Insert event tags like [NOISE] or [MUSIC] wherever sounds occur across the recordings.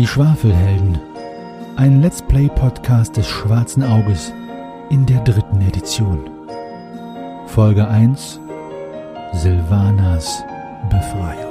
Die Schwafelhelden. Ein Let's Play Podcast des Schwarzen Auges in der dritten Edition. Folge 1 Silvanas Befreiung.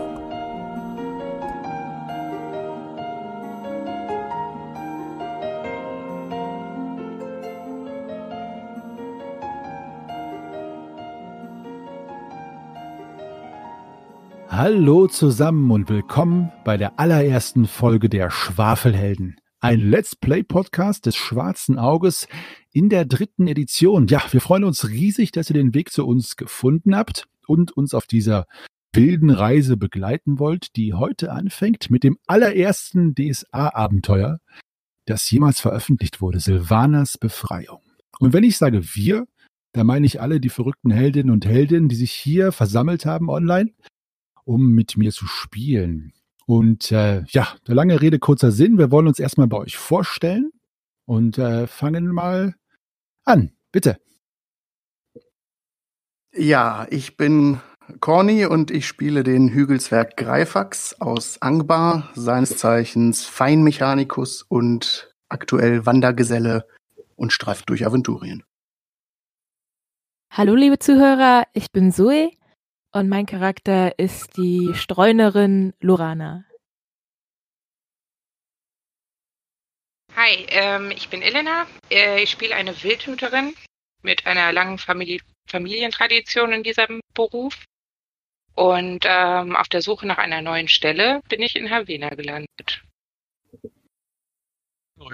Hallo zusammen und willkommen bei der allerersten Folge der Schwafelhelden. Ein Let's Play Podcast des Schwarzen Auges in der dritten Edition. Ja, wir freuen uns riesig, dass ihr den Weg zu uns gefunden habt und uns auf dieser wilden Reise begleiten wollt, die heute anfängt mit dem allerersten DSA-Abenteuer, das jemals veröffentlicht wurde, Silvanas Befreiung. Und wenn ich sage wir, da meine ich alle die verrückten Heldinnen und Heldinnen, die sich hier versammelt haben online um mit mir zu spielen. Und äh, ja, der lange Rede, kurzer Sinn. Wir wollen uns erstmal bei euch vorstellen und äh, fangen mal an. Bitte. Ja, ich bin Corny und ich spiele den Hügelswerk Greifax aus Angbar, seines Zeichens Feinmechanikus und aktuell Wandergeselle und streift durch Aventurien. Hallo liebe Zuhörer, ich bin Zoe und mein Charakter ist die Streunerin Lorana. Hi, ähm, ich bin Elena. Äh, ich spiele eine Wildhüterin mit einer langen Familie Familientradition in diesem Beruf. Und ähm, auf der Suche nach einer neuen Stelle bin ich in Havena gelandet.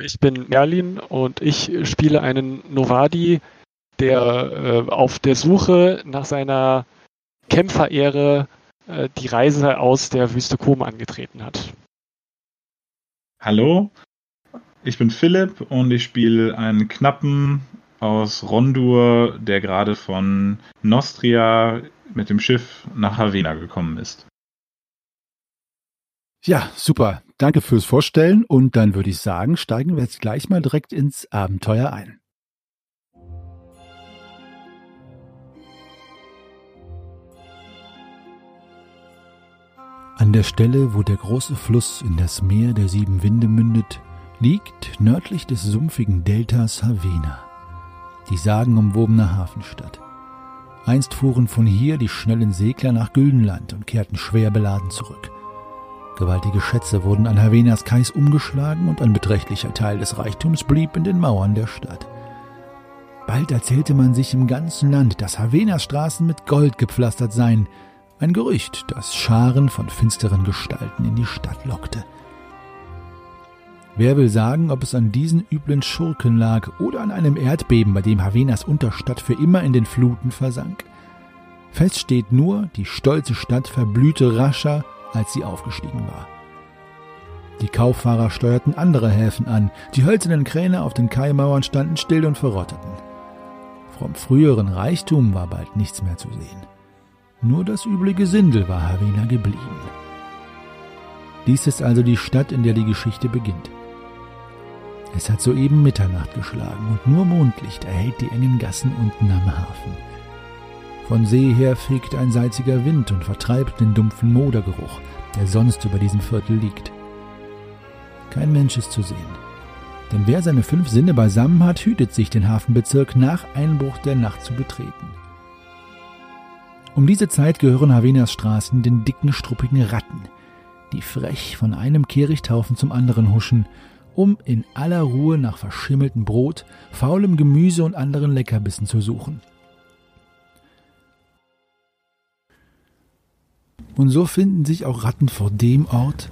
Ich bin Merlin und ich spiele einen Novadi, der äh, auf der Suche nach seiner Kämpferehre äh, die Reise aus der Wüste Kom angetreten hat. Hallo, ich bin Philipp und ich spiele einen Knappen aus Rondur, der gerade von Nostria mit dem Schiff nach Havena gekommen ist. Ja, super. Danke fürs Vorstellen und dann würde ich sagen, steigen wir jetzt gleich mal direkt ins Abenteuer ein. An der Stelle, wo der große Fluss in das Meer der sieben Winde mündet, liegt nördlich des sumpfigen Deltas Havena, die sagenumwobene Hafenstadt. Einst fuhren von hier die schnellen Segler nach Güldenland und kehrten schwer beladen zurück. Gewaltige Schätze wurden an Havenas Kais umgeschlagen und ein beträchtlicher Teil des Reichtums blieb in den Mauern der Stadt. Bald erzählte man sich im ganzen Land, dass Havenas Straßen mit Gold gepflastert seien, ein Gerücht, das Scharen von finsteren Gestalten in die Stadt lockte. Wer will sagen, ob es an diesen üblen Schurken lag oder an einem Erdbeben, bei dem Havenas Unterstadt für immer in den Fluten versank? Fest steht nur, die stolze Stadt verblühte rascher, als sie aufgestiegen war. Die Kauffahrer steuerten andere Häfen an, die hölzernen Kräne auf den Kaimauern standen still und verrotteten. Vom früheren Reichtum war bald nichts mehr zu sehen. Nur das üble Gesindel war Havena geblieben. Dies ist also die Stadt, in der die Geschichte beginnt. Es hat soeben Mitternacht geschlagen und nur Mondlicht erhellt die engen Gassen unten am Hafen. Von See her fegt ein salziger Wind und vertreibt den dumpfen Modergeruch, der sonst über diesem Viertel liegt. Kein Mensch ist zu sehen. Denn wer seine fünf Sinne beisammen hat, hütet sich, den Hafenbezirk nach Einbruch der Nacht zu betreten. Um diese Zeit gehören Havenas Straßen den dicken, struppigen Ratten, die frech von einem Kehrichthaufen zum anderen huschen, um in aller Ruhe nach verschimmeltem Brot, faulem Gemüse und anderen Leckerbissen zu suchen. Und so finden sich auch Ratten vor dem Ort,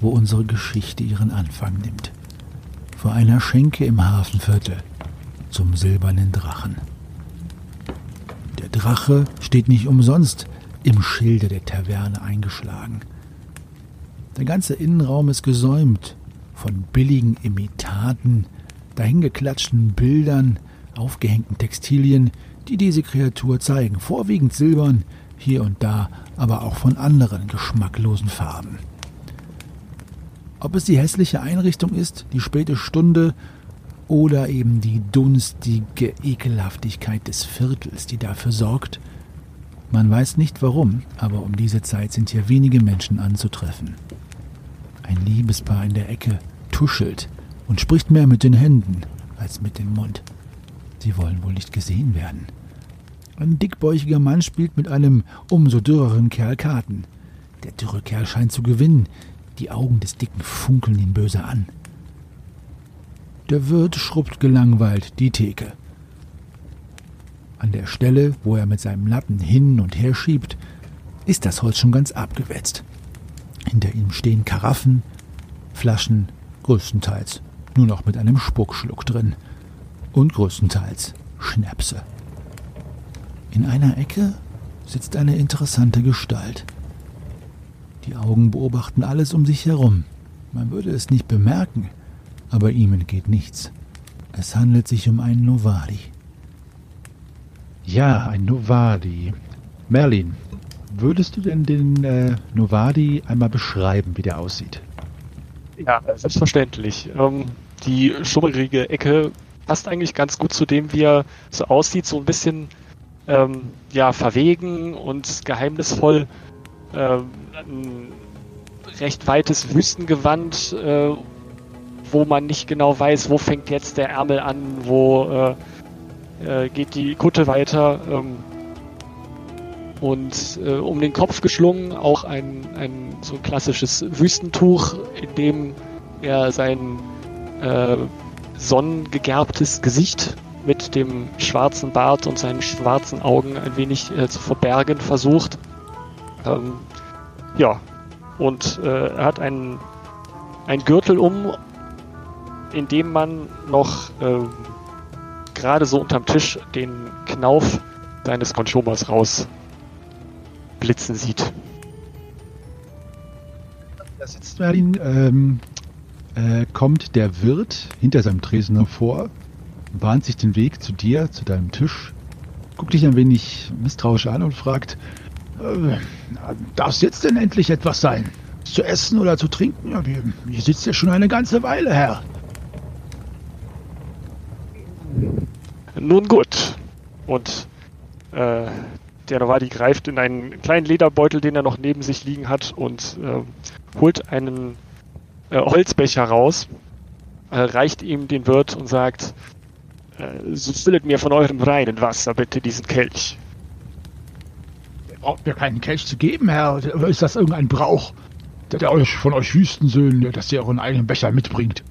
wo unsere Geschichte ihren Anfang nimmt. Vor einer Schenke im Hafenviertel zum silbernen Drachen. Der Drache steht nicht umsonst im Schilde der Taverne eingeschlagen. Der ganze Innenraum ist gesäumt von billigen Imitaten, dahingeklatschten Bildern, aufgehängten Textilien, die diese Kreatur zeigen, vorwiegend silbern, hier und da aber auch von anderen geschmacklosen Farben. Ob es die hässliche Einrichtung ist, die späte Stunde oder eben die dunstige Ekelhaftigkeit des Viertels, die dafür sorgt. Man weiß nicht warum, aber um diese Zeit sind hier wenige Menschen anzutreffen. Ein Liebespaar in der Ecke tuschelt und spricht mehr mit den Händen als mit dem Mund. Sie wollen wohl nicht gesehen werden. Ein dickbäuchiger Mann spielt mit einem umso dürreren Kerl Karten. Der dürre Kerl scheint zu gewinnen. Die Augen des Dicken funkeln ihn böse an. Der Wirt schrubbt gelangweilt die Theke. An der Stelle, wo er mit seinem Lappen hin und her schiebt, ist das Holz schon ganz abgewetzt. Hinter ihm stehen Karaffen, Flaschen, größtenteils nur noch mit einem Spuckschluck drin und größtenteils Schnäpse. In einer Ecke sitzt eine interessante Gestalt. Die Augen beobachten alles um sich herum. Man würde es nicht bemerken, aber ihm entgeht nichts. Es handelt sich um einen Novadi. Ja, ein Novadi. Merlin, würdest du denn den äh, Novadi einmal beschreiben, wie der aussieht? Ja, selbstverständlich. Ähm, die schummerige Ecke passt eigentlich ganz gut zu dem, wie er so aussieht. So ein bisschen ähm, ja, verwegen und geheimnisvoll. Ähm, ein recht weites Wüstengewand, äh, wo man nicht genau weiß, wo fängt jetzt der Ärmel an, wo äh, äh, geht die Kutte weiter. Ähm, und äh, um den Kopf geschlungen auch ein, ein so ein klassisches Wüstentuch, in dem er sein äh, sonnengegerbtes Gesicht mit dem schwarzen Bart und seinen schwarzen Augen ein wenig äh, zu verbergen versucht. Ähm, ja, und er hat einen, einen Gürtel um, in dem man noch äh, gerade so unterm Tisch den Knauf seines Konchomas raus blitzen sieht. Da sitzt Merlin, ähm, äh, kommt der Wirt hinter seinem Tresen hervor, bahnt sich den Weg zu dir, zu deinem Tisch, guckt dich ein wenig misstrauisch an und fragt, äh, darf es jetzt denn endlich etwas sein? Zu essen oder zu trinken? Hier sitzt ja schon eine ganze Weile, Herr. Nun gut. Und äh, der Novadi greift in einen kleinen Lederbeutel, den er noch neben sich liegen hat, und äh, holt einen äh, Holzbecher raus, äh, reicht ihm den Wirt und sagt, äh, so füllet mir von eurem reinen Wasser bitte diesen Kelch. Braucht mir keinen Kelch zu geben, Herr. Ist das irgendein Brauch, der, euch von euch Wüstensöhnen, dass ihr euren eigenen Becher mitbringt?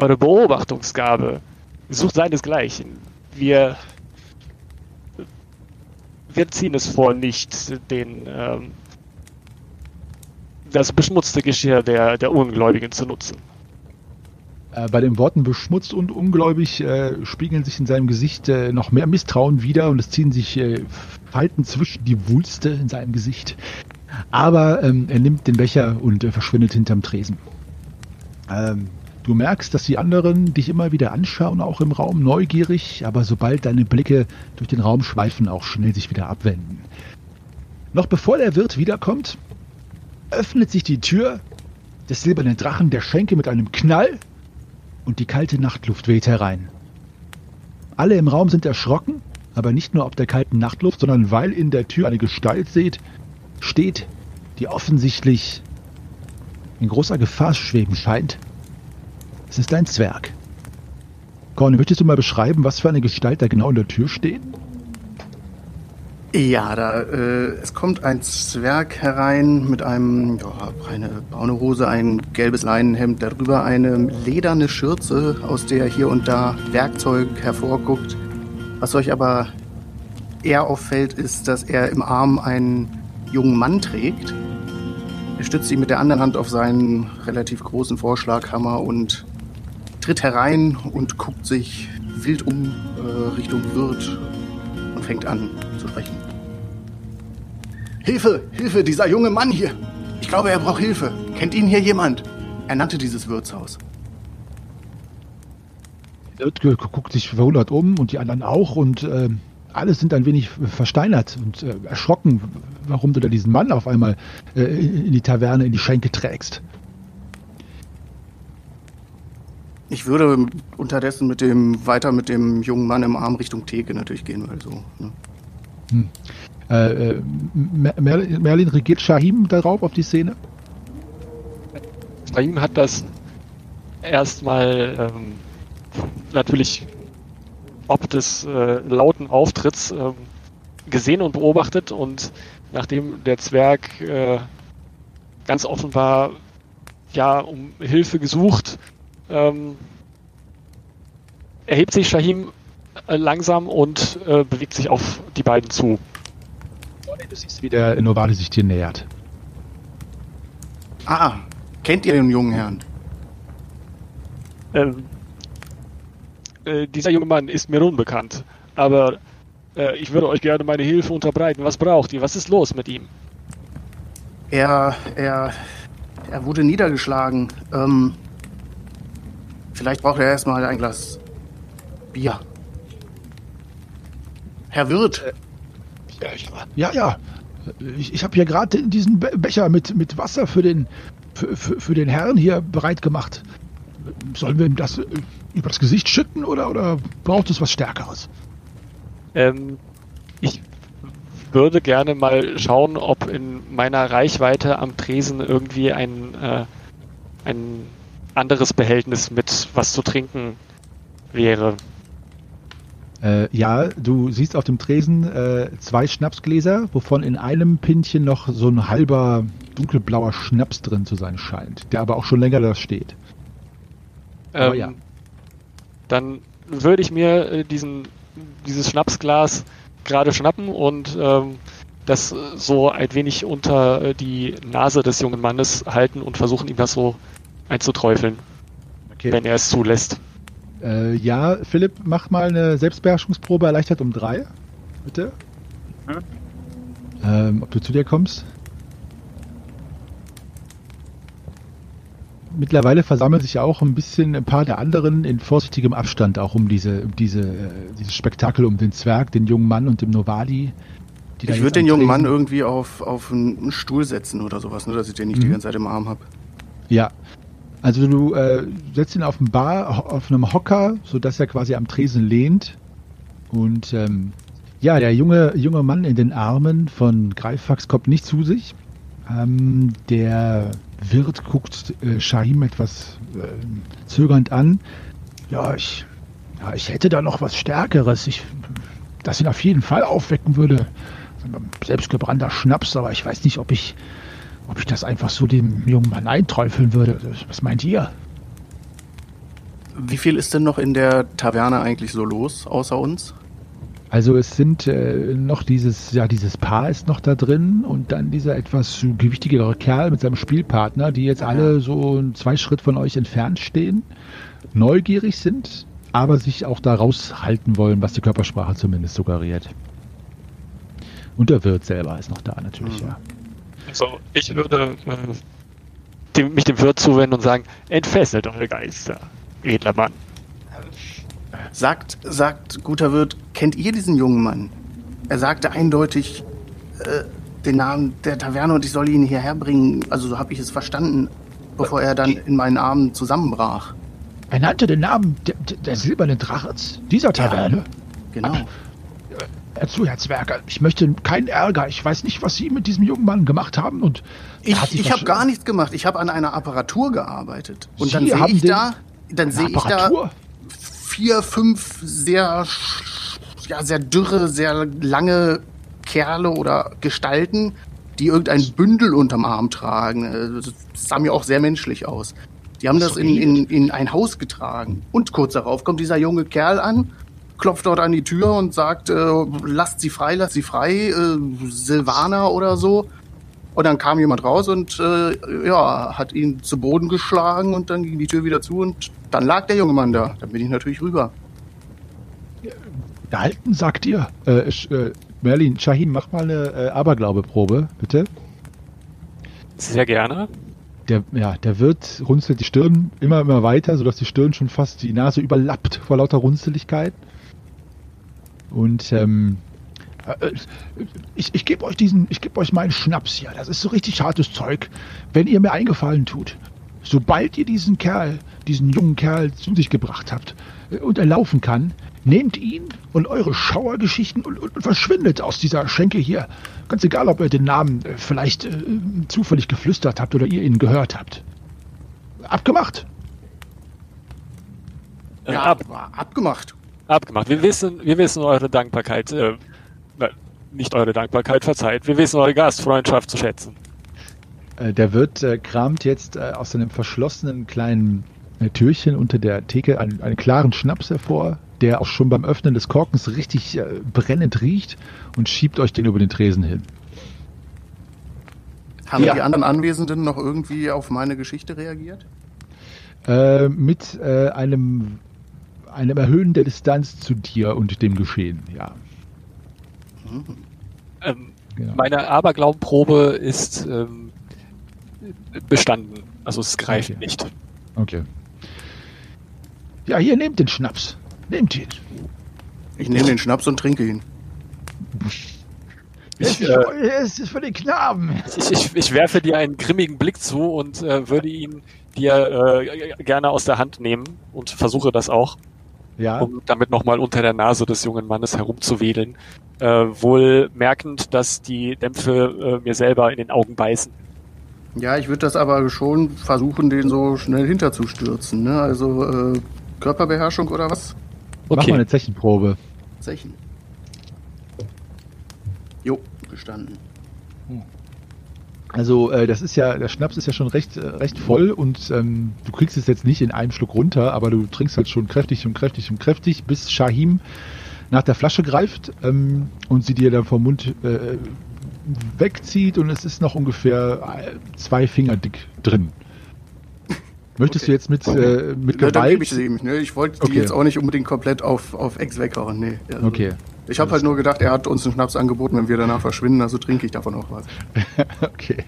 Eure Beobachtungsgabe sucht seinesgleichen. Wir wir ziehen es vor, nicht den ähm, das beschmutzte Geschirr der, der Ungläubigen zu nutzen. Äh, bei den Worten beschmutzt und ungläubig äh, spiegeln sich in seinem Gesicht äh, noch mehr Misstrauen wieder und es ziehen sich äh, Falten zwischen die Wulste in seinem Gesicht. Aber ähm, er nimmt den Becher und äh, verschwindet hinterm Tresen. Ähm, du merkst, dass die anderen dich immer wieder anschauen, auch im Raum neugierig, aber sobald deine Blicke durch den Raum schweifen, auch schnell sich wieder abwenden. Noch bevor der Wirt wiederkommt, öffnet sich die Tür des silbernen Drachen der Schenke mit einem Knall und die kalte Nachtluft weht herein. Alle im Raum sind erschrocken, aber nicht nur ob der kalten Nachtluft, sondern weil in der Tür eine Gestalt seht, steht, die offensichtlich in großer Gefahr schweben scheint. Ist ein Zwerg. Corny, möchtest du mal beschreiben, was für eine Gestalt da genau in der Tür steht? Ja, da äh, es kommt ein Zwerg herein mit einem ja, eine braune Hose, ein gelbes Leinenhemd, darüber eine lederne Schürze, aus der hier und da Werkzeug hervorguckt. Was euch aber eher auffällt, ist, dass er im Arm einen jungen Mann trägt. Er stützt sich mit der anderen Hand auf seinen relativ großen Vorschlaghammer und tritt herein und guckt sich wild um äh, Richtung Wirt und fängt an zu sprechen. Hilfe, Hilfe, dieser junge Mann hier. Ich glaube, er braucht Hilfe. Kennt ihn hier jemand? Er nannte dieses Wirtshaus. Wirt guckt sich verwundert um und die anderen auch und äh, alle sind ein wenig versteinert und äh, erschrocken, warum du da diesen Mann auf einmal äh, in die Taverne, in die Schenke trägst. Ich würde unterdessen mit dem weiter mit dem jungen Mann im Arm Richtung Theke natürlich gehen, weil so. Ne? Hm. Äh, äh Merlin regiert Shahim darauf auf die Szene? Shahim hat das erstmal ähm, natürlich ob des äh, lauten Auftritts ähm, gesehen und beobachtet und nachdem der Zwerg äh, ganz offenbar ja um Hilfe gesucht, ähm, erhebt sich Shahim äh, langsam und äh, bewegt sich auf die beiden zu. Du siehst, wie der Novade sich dir nähert. Ah, kennt ihr den jungen Herrn? Ähm, äh, dieser junge Mann ist mir unbekannt, aber äh, ich würde euch gerne meine Hilfe unterbreiten. Was braucht ihr? Was ist los mit ihm? Er, er, er wurde niedergeschlagen. Ähm, vielleicht braucht er erstmal ein Glas Bier. Herr Wirt. Ja, ja. Ich, ich habe hier gerade diesen Be Becher mit, mit Wasser für den, für, für, für, den Herrn hier bereit gemacht. Sollen wir ihm das äh, über das Gesicht schütten oder, oder braucht es was Stärkeres? Ähm, ich würde gerne mal schauen, ob in meiner Reichweite am Tresen irgendwie ein, äh, ein anderes Behältnis mit was zu trinken wäre. Äh, ja, du siehst auf dem Tresen äh, zwei Schnapsgläser, wovon in einem Pinchen noch so ein halber dunkelblauer Schnaps drin zu sein scheint, der aber auch schon länger da steht. Ähm, ja. Dann würde ich mir äh, diesen, dieses Schnapsglas gerade schnappen und ähm, das so ein wenig unter äh, die Nase des jungen Mannes halten und versuchen, ihm das so einzuträufeln, okay. wenn er es zulässt. Äh, ja, Philipp, mach mal eine Selbstbeherrschungsprobe erleichtert um drei. Bitte. Hm? Ähm, ob du zu dir kommst. Mittlerweile versammeln sich ja auch ein bisschen ein paar der anderen in vorsichtigem Abstand auch um diese, um diese, äh, dieses Spektakel um den Zwerg, den jungen Mann und dem Novadi. ich würde den jungen Mann irgendwie auf, auf einen Stuhl setzen oder sowas, nur dass ich den nicht mhm. die ganze Zeit im Arm habe. Ja, also du äh, setzt ihn auf dem Bar, auf einem Hocker, sodass er quasi am Tresen lehnt. Und ähm, ja, der junge, junge Mann in den Armen von Greifax kommt nicht zu sich. Ähm, der Wirt guckt äh, Shahim etwas äh, zögernd an. Ja, ich, ja, ich hätte da noch was Stärkeres. Ich, das ihn auf jeden Fall aufwecken würde. Selbstgebrannter Schnaps, aber ich weiß nicht, ob ich ob ich das einfach so dem jungen Mann einträufeln würde. Was meint ihr? Wie viel ist denn noch in der Taverne eigentlich so los, außer uns? Also es sind äh, noch dieses, ja, dieses Paar ist noch da drin und dann dieser etwas gewichtigere Kerl mit seinem Spielpartner, die jetzt alle so zwei Schritt von euch entfernt stehen, neugierig sind, aber sich auch da raushalten wollen, was die Körpersprache zumindest suggeriert. Und der Wirt selber ist noch da natürlich, mhm. ja. Also ich würde äh, dem, mich dem Wirt zuwenden und sagen, entfesselt eure Geister, edler Mann. Sagt, sagt guter Wirt, kennt ihr diesen jungen Mann? Er sagte eindeutig äh, den Namen der Taverne und ich soll ihn hierher bringen. Also so habe ich es verstanden, bevor er dann in meinen Armen zusammenbrach. Er nannte den Namen der, der silbernen Drachens, dieser Taverne. Ja, genau. Herr Zwerger, ich möchte keinen Ärger. Ich weiß nicht, was Sie mit diesem jungen Mann gemacht haben. Und ich, ich habe gar nichts gemacht. Ich habe an einer Apparatur gearbeitet. Und Sie dann sehe ich da, dann sehe ich da vier, fünf sehr, ja, sehr dürre, sehr lange Kerle oder Gestalten, die irgendein Bündel unterm Arm tragen. Das sah mir auch sehr menschlich aus. Die haben das in, in, in ein Haus getragen. Und kurz darauf kommt dieser junge Kerl an klopft dort an die Tür und sagt, äh, lasst sie frei, lasst sie frei, äh, Silvana oder so. Und dann kam jemand raus und äh, ja, hat ihn zu Boden geschlagen und dann ging die Tür wieder zu und dann lag der junge Mann da. Dann bin ich natürlich rüber. Gehalten, sagt ihr. Äh, äh, Merlin, Shahin, mach mal eine äh, Aberglaube-Probe, bitte. Sehr gerne. Der, ja, der Wirt runzelt die Stirn immer, immer weiter, sodass die Stirn schon fast die Nase überlappt vor lauter Runzeligkeit. Und ähm, äh, ich, ich gebe euch diesen, ich gebe euch meinen Schnaps hier. Das ist so richtig hartes Zeug. Wenn ihr mir eingefallen tut, sobald ihr diesen Kerl, diesen jungen Kerl zu sich gebracht habt äh, und er laufen kann, nehmt ihn und eure Schauergeschichten und, und, und, verschwindet aus dieser Schenke hier. Ganz egal, ob ihr den Namen äh, vielleicht äh, zufällig geflüstert habt oder ihr ihn gehört habt. abgemacht. Äh, Ja, ab, abgemacht. Abgemacht. Wir wissen, wir wissen eure Dankbarkeit, äh, nicht eure Dankbarkeit, verzeiht. Wir wissen eure Gastfreundschaft zu schätzen. Äh, der Wirt äh, kramt jetzt äh, aus einem verschlossenen kleinen äh, Türchen unter der Theke einen, einen klaren Schnaps hervor, der auch schon beim Öffnen des Korkens richtig äh, brennend riecht und schiebt euch den über den Tresen hin. Haben Ja. die anderen Anwesenden noch irgendwie auf meine Geschichte reagiert? Äh, mit äh, einem, einem Erhöhen der Distanz zu dir und dem Geschehen, ja. Ähm, Genau. meine Aberglaubenprobe ist ähm, bestanden. Also es greift Okay. nicht. Okay. Ja, hier, nehmt den Schnaps. Nehmt ihn. Ich nehme den Schnaps und trinke ihn. Ich, es, äh, ist, es ist für den Knaben. Ich, ich, ich werfe dir einen grimmigen Blick zu und äh, würde ihn dir äh, gerne aus der Hand nehmen und versuche das auch, Ja, um damit nochmal unter der Nase des jungen Mannes herumzuwedeln. Äh, wohl merkend, dass die Dämpfe äh, mir selber in den Augen beißen. Ja, ich würde das aber schon versuchen, den so schnell hinterzustürzen. Ne? Also äh, Körperbeherrschung oder was? mach mal Okay, eine Zechenprobe. Zechen. Jo, gestanden. Also äh, das ist ja, der Schnaps ist ja schon recht, äh, recht voll und ähm, du kriegst es jetzt nicht in einem Schluck runter, aber du trinkst halt schon kräftig und kräftig und kräftig, bis Shahim nach der Flasche greift ähm, und sie dir dann vom Mund äh, wegzieht und es ist noch ungefähr äh, zwei Finger dick drin. Möchtest Okay. du jetzt mit, äh, mit Ne, dann gebe Gewalt? ich sie ihm. Ne? Ich wollte Okay. die jetzt auch nicht unbedingt komplett auf, auf Ex weghauen. Nee. Also, Okay, Ich habe halt nur gedacht, er hat uns einen Schnaps angeboten, wenn wir danach verschwinden, also trinke ich davon auch was. [LAUGHS] okay.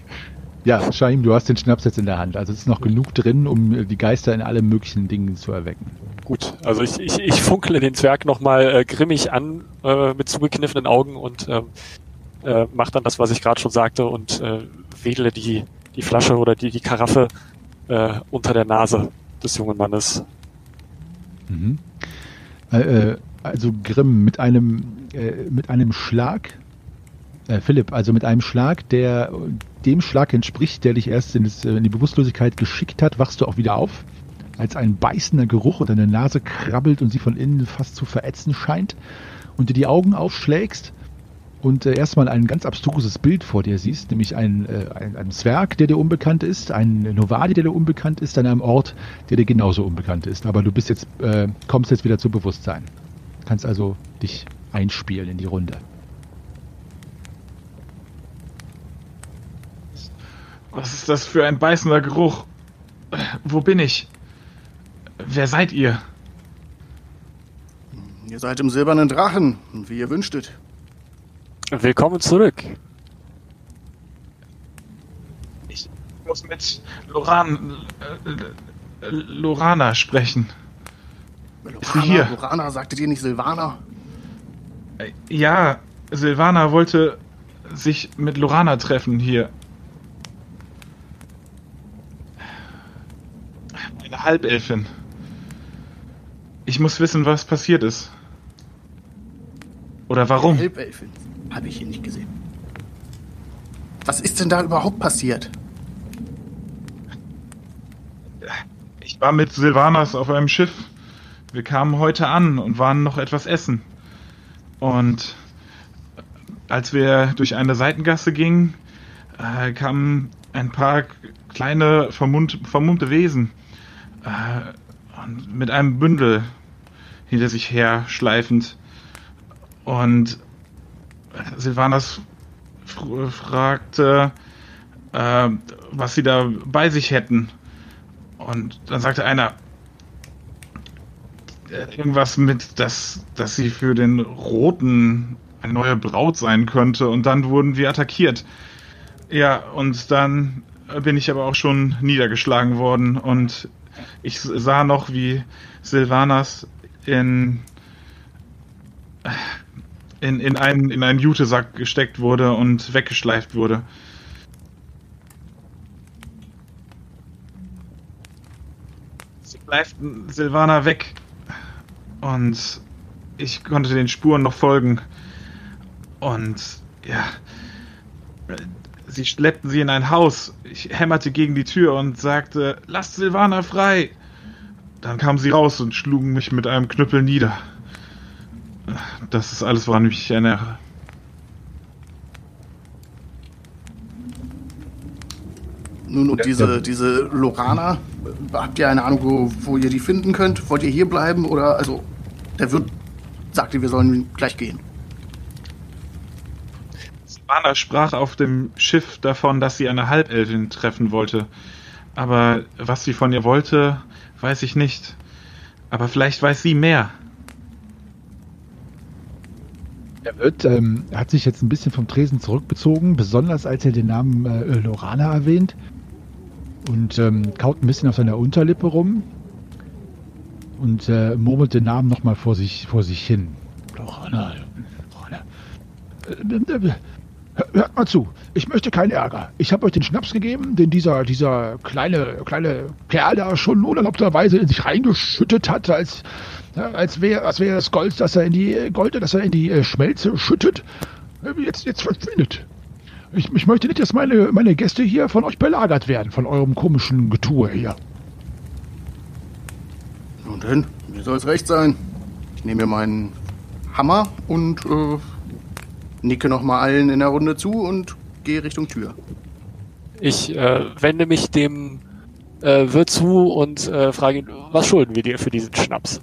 Ja, Shahim, du hast den Schnaps jetzt in der Hand. Also es ist noch genug drin, um äh, die Geister in alle möglichen Dingen zu erwecken. gut. Also ich, ich, ich funkle den Zwerg nochmal äh, grimmig an äh, mit zugekniffenen Augen und ähm, äh, mache dann das, was ich gerade schon sagte und äh, wedle die, die Flasche oder die, die Karaffe äh, unter der Nase des jungen Mannes. Mhm. Äh, äh, also Grimm mit einem äh, mit einem Schlag, äh, Philipp, also mit einem Schlag, der dem Schlag entspricht, der dich erst in, das, äh, in die Bewusstlosigkeit geschickt hat, wachst du auch wieder auf, als ein beißender Geruch unter deine Nase krabbelt und sie von innen fast zu verätzen scheint und dir die Augen aufschlägst und äh, erstmal ein ganz abstruses Bild vor dir siehst, nämlich ein, äh, ein, ein Zwerg, der dir unbekannt ist, ein Novadi, der dir unbekannt ist, an einem Ort, der dir genauso unbekannt ist. Aber du bist jetzt, äh, kommst jetzt wieder zu Bewusstsein. Kannst also dich einspielen in die Runde. Was ist das für ein beißender Geruch? Wo bin ich? Wer seid ihr? Ihr seid im silbernen Drachen, wie ihr wünschtet. Willkommen zurück. Ich muss mit Loran, äh, äh, Lorana sprechen. Lorana, hier? Lorana, sagtet ihr nicht Silvana? Äh, Ja, Silvana wollte sich mit Lorana treffen hier. Eine Halbelfin. Ich muss wissen, was passiert ist. Oder warum? Elbelfin. Habe ich hier nicht gesehen. Was ist denn da überhaupt passiert? Ich war mit Silvanas auf einem Schiff. Wir kamen heute an und waren noch etwas essen. Und als wir durch eine Seitengasse gingen, äh, kamen ein paar kleine vermummt, vermummte Wesen äh, und mit einem Bündel hinter sich her schleifend. Und Silvanas fr fragte, äh, was sie da bei sich hätten. Und dann sagte einer äh, irgendwas mit, dass, dass sie für den Roten eine neue Braut sein könnte. Und dann wurden wir attackiert. Ja, und dann bin ich aber auch schon niedergeschlagen worden. Und ich sah noch, wie Silvanas in, in, in, einen, in einen Jutesack gesteckt wurde und weggeschleift wurde. Sie bleibt Silvana weg. Und ich konnte den Spuren noch folgen. Und ja, sie schleppten sie in ein Haus. Ich hämmerte gegen die Tür und sagte, lasst Silvana frei. Dann kamen sie raus und schlugen mich mit einem Knüppel nieder. Das ist alles, woran ich mich erinnere. Nun, und diese, diese Lorana, habt ihr eine Ahnung, wo, wo ihr die finden könnt? Wollt ihr hier bleiben oder, also, der Wirt sagte, wir sollen gleich gehen. Silvana sprach auf dem Schiff davon, dass sie eine Halbelfin treffen wollte. Aber was sie von ihr wollte, weiß ich nicht. Aber vielleicht weiß sie mehr. Der Wirt ähm, hat sich jetzt ein bisschen vom Tresen zurückbezogen, besonders als er den Namen äh, Lorana erwähnt. Und ähm, kaut ein bisschen auf seiner Unterlippe rum und äh, murmelt den Namen nochmal vor sich, vor sich hin. Lorana, Lorana. Äh, äh, Hört mal zu, ich möchte keinen Ärger. Ich habe euch den Schnaps gegeben, den dieser, dieser kleine, kleine Kerl da schon unerlaubterweise in sich reingeschüttet hat, als, als wäre als wär das Gold, das er in die Gold, das er in die äh, Schmelze schüttet. Äh, jetzt, jetzt verschwindet. Ich, ich möchte nicht, dass meine, meine Gäste hier von euch belagert werden, von eurem komischen Getue hier. Nun denn, mir soll es recht sein. Ich nehme mir meinen Hammer und äh, nicke nochmal allen in der Runde zu und gehe Richtung Tür. Ich äh, wende mich dem äh, Wirt zu und äh, frage ihn, was schulden wir dir für diesen Schnaps?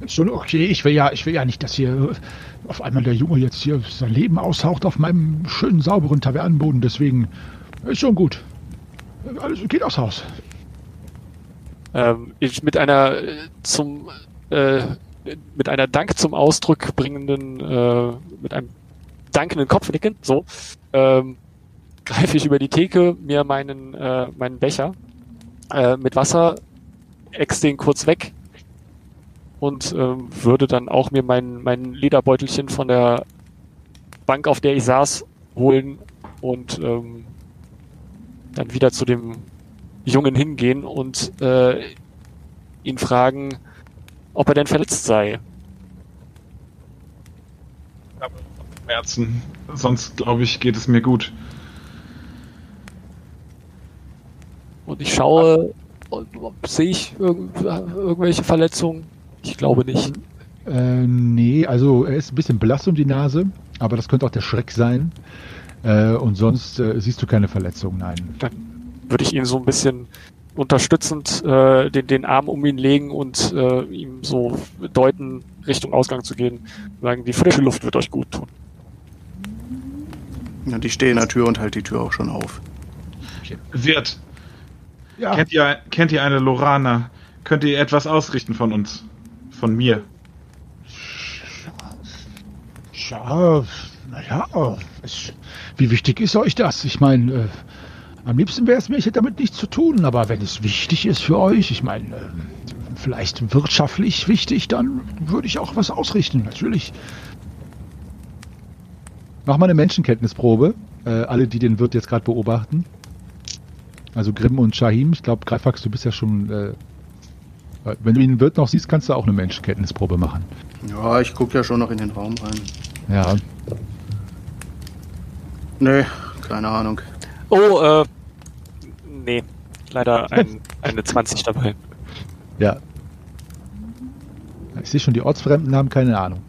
Ist schon okay, ich will ja, ich will ja nicht, dass hier auf einmal der Junge jetzt hier sein Leben aushaucht auf meinem schönen, sauberen Tavernenboden. Deswegen ist schon gut. Alles geht aufs Haus. Ähm, ich mit einer äh, zum äh, mit einer Dank zum Ausdruck bringenden, äh, mit einem dankenden Kopfnicken, so, ähm, greife ich über die Theke mir meinen, äh, meinen Becher äh, mit Wasser, ex den kurz weg und ähm, würde dann auch mir mein, mein Lederbeutelchen von der Bank, auf der ich saß, holen und ähm, dann wieder zu dem Jungen hingehen und äh, ihn fragen, ob er denn verletzt sei. Aber Schmerzen. Sonst glaube ich, geht es mir gut. Und ich schaue, sehe ich irgend, irgendwelche Verletzungen? Ich glaube nicht. Äh, nee, also er ist ein bisschen blass um die Nase, aber das könnte auch der Schreck sein. Äh, und sonst äh, siehst du keine Verletzungen, nein. Dann würde ich ihn so ein bisschen unterstützend äh, den, den Arm um ihn legen und äh, ihm so deuten, Richtung Ausgang zu gehen. Sagen, die frische Luft wird euch gut tun. Und ich stehe in der Tür und halte die Tür auch schon auf. Wirt, Ja, kennt, ihr, kennt ihr eine Lorana? Könnt ihr etwas ausrichten von uns? Von mir? ja, naja, wie wichtig ist euch das? Ich meine, äh, am liebsten wäre es mir, ich hätte damit nichts zu tun, aber wenn es wichtig ist für euch, ich meine, äh, vielleicht wirtschaftlich wichtig, dann würde ich auch was ausrichten, natürlich. Mach mal eine Menschenkenntnisprobe, äh, alle, die den Wirt jetzt gerade beobachten. Also Grimm und Shahim, ich glaube, Greifax, du bist ja schon, äh, wenn du den Wirt noch siehst, kannst du auch eine Menschenkenntnisprobe machen. Ja, ich gucke ja schon noch in den Raum rein. Ja, Nee, keine Ahnung. Oh, äh, nee, leider ein, eine 20 dabei. Ja. Ich sehe schon, die Ortsfremden haben keine Ahnung.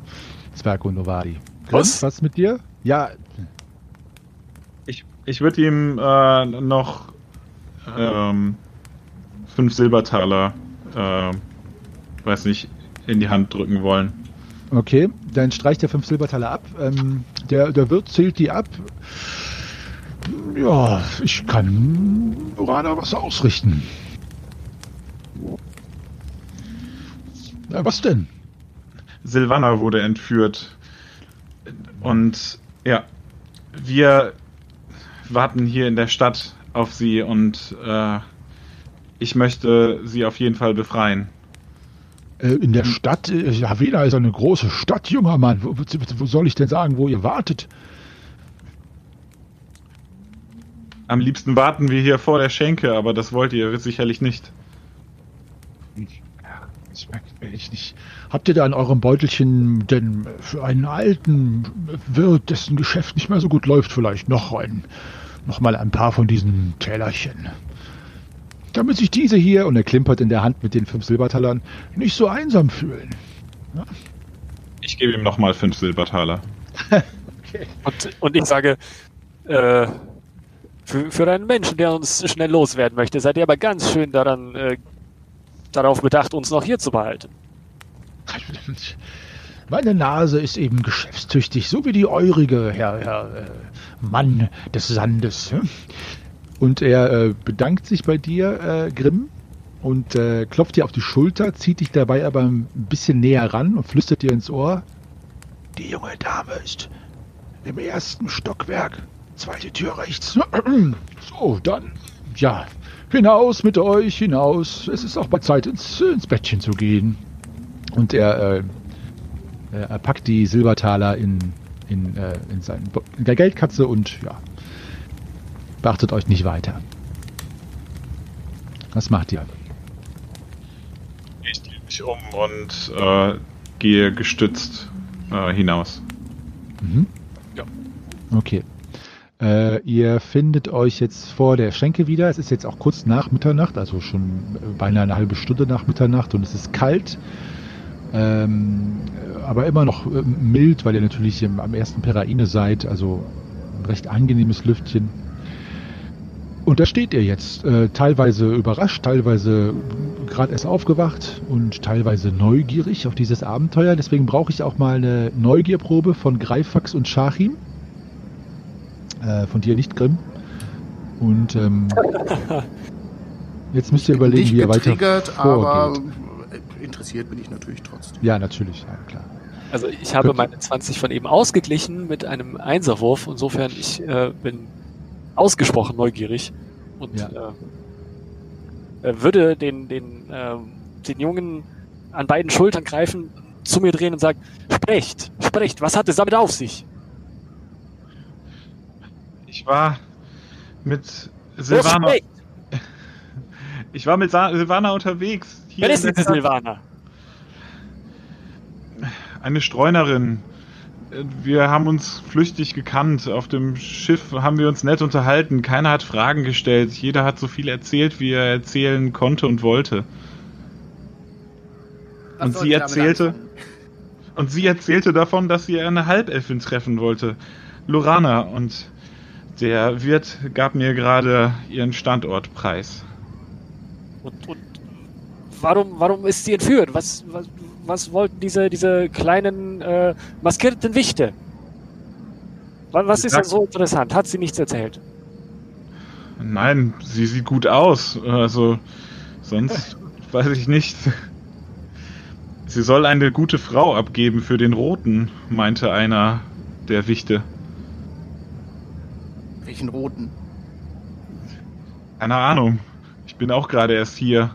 Zwerg und Novadi. Was? Was mit dir? Ja, Ich, ich würde ihm äh, noch ähm, fünf Silbertaler, äh, weiß nicht, in die Hand drücken wollen. okay. Dann streicht er fünf Silbertaler ab. Ähm, der, der Wirt zählt die ab. Ja, ich kann Urana was ausrichten. Na, was denn? Silvana wurde entführt. Und ja, wir warten hier in der Stadt auf sie und äh, ich möchte sie auf jeden Fall befreien. Äh, in der Stadt, äh, Havena ist eine große Stadt, junger Mann. Wo, wo soll ich denn sagen, wo ihr wartet? Am liebsten warten wir hier vor der Schenke, aber das wollt ihr sicherlich nicht. Ich merke ich nicht. Habt ihr da in eurem Beutelchen denn für einen alten Wirt, dessen Geschäft nicht mehr so gut läuft, vielleicht noch ein, noch mal ein paar von diesen Tellerchen? Damit sich diese hier, und er klimpert in der Hand mit den fünf Silbertalern, nicht so einsam fühlen. Ja? Ich gebe ihm nochmal fünf Silbertaler. [LAUGHS] Und, und ich sage, äh, für, für einen Menschen, der uns schnell loswerden möchte, seid ihr aber ganz schön daran, äh, darauf bedacht, uns noch hier zu behalten. Meine Nase ist eben geschäftstüchtig, so wie die eurige, Herr, Herr äh, Mann des Sandes. Und er äh, bedankt sich bei dir, äh, Grimm, und klopft dir auf die Schulter, zieht dich dabei aber ein bisschen näher ran und flüstert dir ins Ohr. Die junge Dame ist im ersten Stockwerk, zweite Tür rechts. [CLEARS THROAT] So, dann, ja, hinaus mit euch, hinaus. Es ist auch mal Zeit, ins, ins Bettchen zu gehen. Und er, äh, er packt die Silbertaler in, in, äh, in, seinen, in der Geldkatze und ja, beachtet euch nicht weiter. Was macht ihr? Ich drehe mich um und äh, gehe gestützt äh, hinaus. Mhm. Ja. Okay. Äh, ihr findet euch jetzt vor der Schenke wieder. Es ist jetzt auch kurz nach Mitternacht, also schon äh, beinahe eine halbe Stunde nach Mitternacht und es ist kalt. Ähm, äh, aber immer noch äh, mild, weil ihr natürlich im, am ersten Peraine seid, also ein recht angenehmes Lüftchen. Und da steht ihr jetzt, äh, teilweise überrascht, teilweise gerade erst aufgewacht und teilweise neugierig auf dieses Abenteuer. Deswegen brauche ich auch mal eine Neugierprobe von Greifax und Schachim. Äh, von dir nicht, Grimm. Und ähm, jetzt müsst ihr überlegen, Nicht wie ihr weiter getriggert, aber vorgeht. äh, interessiert bin ich natürlich trotzdem. Ja, natürlich, ja, klar. Also ich habe meine 20 von eben ausgeglichen mit einem Einserwurf. Insofern, ich äh, bin ausgesprochen neugierig und Ja. äh, äh, würde den, den, äh, den Jungen an beiden Schultern greifen, zu mir drehen und sagen, sprecht, sprecht, was hat es damit auf sich? Ich war mit Silvana, [LAUGHS] ich war mit Sa Silvana unterwegs. Hier Wer ist Stadt. Silvaner? Eine Streunerin. Wir haben uns flüchtig gekannt. Auf dem Schiff haben wir uns nett unterhalten. Keiner hat Fragen gestellt. Jeder hat so viel erzählt, wie er erzählen konnte und wollte. Was Und sie erzählte-? Und sie erzählte davon, dass sie eine Halbelfin treffen wollte. Lorana. Und der Wirt gab mir gerade ihren Standortpreis. Und, und warum, warum ist sie entführt? Was, was, was wollten diese, diese kleinen äh, maskierten Wichte? Wa- Was ist denn so interessant? Hat sie nichts erzählt? Nein, sie sieht gut aus. Also, sonst [LAUGHS] weiß ich nicht. Sie soll eine gute Frau abgeben für den Roten, meinte einer der Wichte. Welchen roten? Keine Ahnung. Ich bin auch gerade erst hier.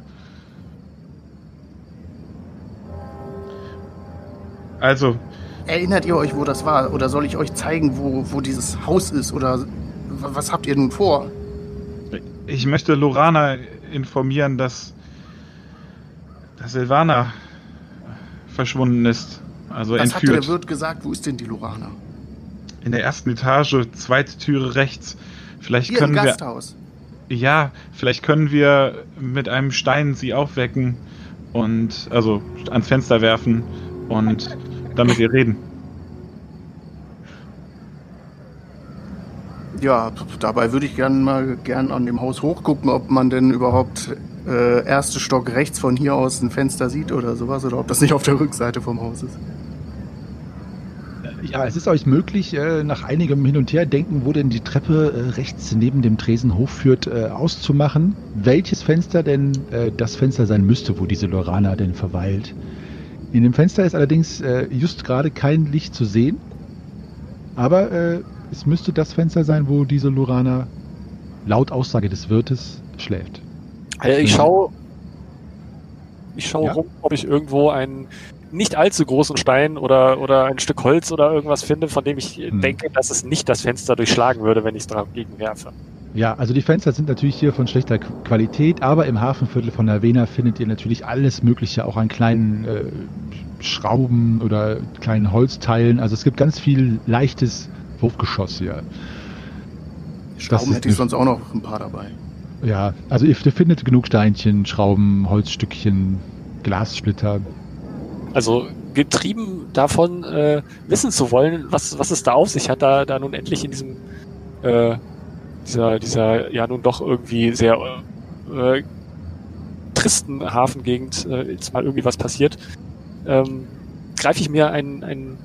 Also, Erinnert ihr euch, wo das war? Oder soll ich euch zeigen, wo, wo dieses Haus ist? Oder was habt ihr nun vor? ich möchte Lorana informieren, dass, dass Silvana verschwunden ist. Also Was hat der entführt. Wirt gesagt? Wo ist denn die Lorana? In der ersten Etage, zweite Türe rechts. Vielleicht Hier im können wir. Gasthaus. Ja, vielleicht können wir mit einem Stein sie aufwecken und also ans Fenster werfen und [LAUGHS] dann mit ihr reden. Ja, dabei würde ich gern mal gern an dem Haus hochgucken, ob man denn überhaupt äh, erste Stock rechts von hier aus ein Fenster sieht oder sowas, oder ob das nicht auf der Rückseite vom Haus ist. Ja, es ist euch möglich, äh, nach einigem Hin und Her denken, wo denn die Treppe äh, rechts neben dem Tresen hochführt, äh, auszumachen, welches Fenster denn das Fenster sein müsste, wo diese Lorana denn verweilt. In dem Fenster ist allerdings just gerade kein Licht zu sehen, aber es müsste das Fenster sein, wo diese Lorana laut Aussage des Wirtes schläft. Also ich Mhm. schaue ich schaue Ja. rum, ob ich irgendwo einen nicht allzu großen Stein oder, oder ein Stück Holz oder irgendwas finde, von dem ich Mhm. denke, dass es nicht das Fenster durchschlagen würde, wenn ich es dagegen werfe. Ja, also die Fenster sind natürlich hier von schlechter Qu- Qualität, aber im Hafenviertel von Havena findet ihr natürlich alles Mögliche, auch an kleinen äh, Schrauben oder kleinen Holzteilen. Also es gibt ganz viel leichtes Wurfgeschoss hier. Schrauben hätte ich sonst auch noch ein paar dabei. Ja, also ihr, ihr findet genug Steinchen, Schrauben, Holzstückchen, Glassplitter. Also getrieben davon, äh, wissen zu wollen, was, was es da auf sich hat, da, da nun endlich in diesem äh, dieser, dieser ja nun doch irgendwie sehr äh, tristen Hafengegend äh, jetzt mal irgendwie was passiert, ähm, greife ich mir ein, ein,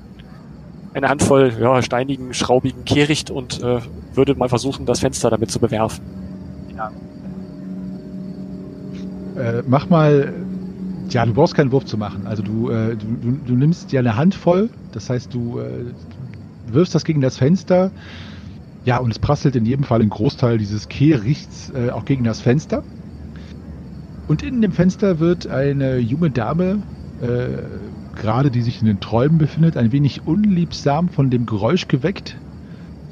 eine Handvoll ja, steinigen, schraubigen Kehricht und äh, würde mal versuchen, das Fenster damit zu bewerfen. Äh, mach mal, ja, du brauchst keinen Wurf zu machen. Also du, äh, du, du, nimmst dir eine Handvoll, das heißt, du äh, wirfst das gegen das Fenster. Ja, und es prasselt in jedem Fall ein Großteil dieses Kehrichts äh, auch gegen das Fenster. Und in dem Fenster wird eine junge Dame, äh, gerade die sich in den Träumen befindet, ein wenig unliebsam von dem Geräusch geweckt.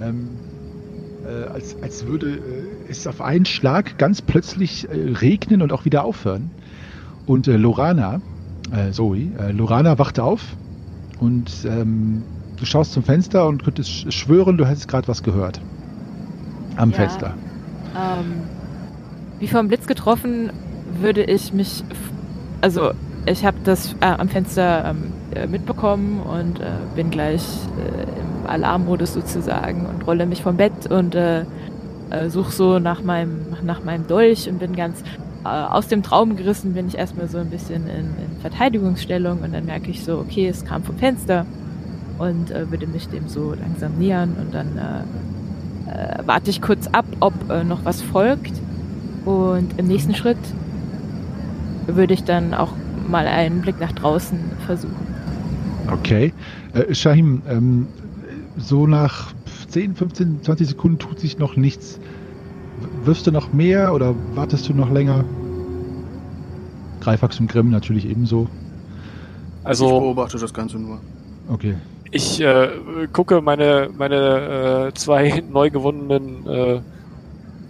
Ähm, äh, als, als würde äh, es auf einen Schlag ganz plötzlich regnen und auch wieder aufhören. Und äh, Lorana, äh, Zoe, äh, Lorana wacht auf und ähm, du schaust zum Fenster und könntest sch- schwören, du hättest gerade was gehört. Am Ja. Fenster. Ähm, wie vom Blitz getroffen, würde ich mich. Also, ich habe das äh, am Fenster ähm, äh, mitbekommen und äh, bin gleich äh, im Alarmmodus sozusagen und rolle mich vom Bett und suche so nach meinem, nach meinem Dolch und bin ganz aus dem Traum gerissen, bin ich erstmal so ein bisschen in, in Verteidigungsstellung und dann merke ich so, okay, es kam vom Fenster und äh, würde mich dem so langsam nähern und dann äh, äh, warte ich kurz ab, ob äh, noch was folgt. Und im nächsten Schritt würde ich dann auch mal einen Blick nach draußen versuchen. Okay. Äh, Shahim, ähm, so nach 10, 15, 20 Sekunden tut sich noch nichts. Wirfst du noch mehr oder wartest du noch länger? Greifax und Grimm natürlich ebenso. ich Also beobachte das Ganze nur. Okay. ich äh, gucke meine, meine äh, zwei [LAUGHS] neu gewonnenen äh,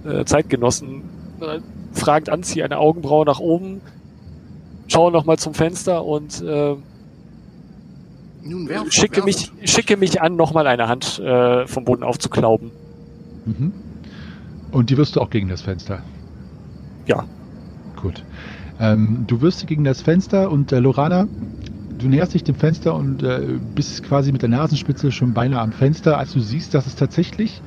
äh, Zeitgenossen äh, fragend an, ziehe eine Augenbraue nach oben, schaue nochmal zum Fenster und äh, Nun, werft, schicke, werft. mich, schicke mich an, nochmal eine Hand äh, vom Boden aufzuklauben. Mhm. Und die wirst du auch gegen das Fenster? Ja. Gut. Ähm, du wirst gegen das Fenster und äh, Lorana, du näherst dich dem Fenster und äh, bist quasi mit der Nasenspitze schon beinahe am Fenster, als du siehst, dass es tatsächlich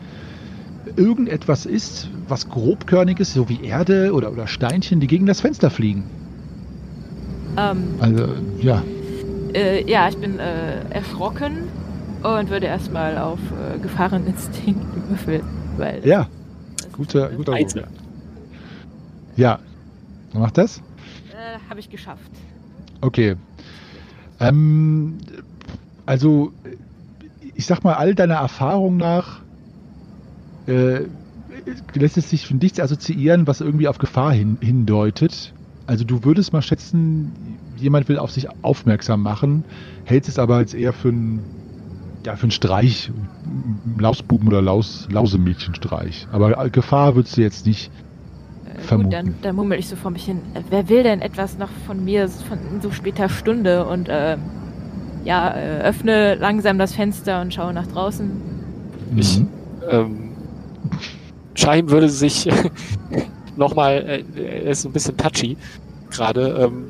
irgendetwas ist, was grobkörniges, so wie Erde oder, oder Steinchen, die gegen das Fenster fliegen. Ähm, Also, ja. äh, ja, ich bin äh, erschrocken und würde erstmal auf äh, Gefahreninstinkt würfeln, weil Ja, guter, guter. Wurf. Ja. Macht das? äh, habe ich geschafft. Okay. Ähm, also, ich sag mal, all deiner Erfahrung nach äh, lässt es sich für nichts assoziieren, was irgendwie auf Gefahr hin, hindeutet. Also du würdest mal schätzen, jemand will auf sich aufmerksam machen, hältst es aber als eher für einen ja, für einen Streich, Lausbuben- oder Laus, Lausemädchenstreich. Aber Gefahr würdest du jetzt nicht. Äh, gut, Vermuten. dann, dann mummel ich so vor mich hin. Äh, wer will denn etwas noch von mir von in so später Stunde? Und ähm, ja, äh, öffne langsam das Fenster und schaue nach draußen. Ich- Mhm. Ähm, Shahim würde sich [LAUGHS] nochmal, äh, er ist so ein bisschen touchy gerade, ähm,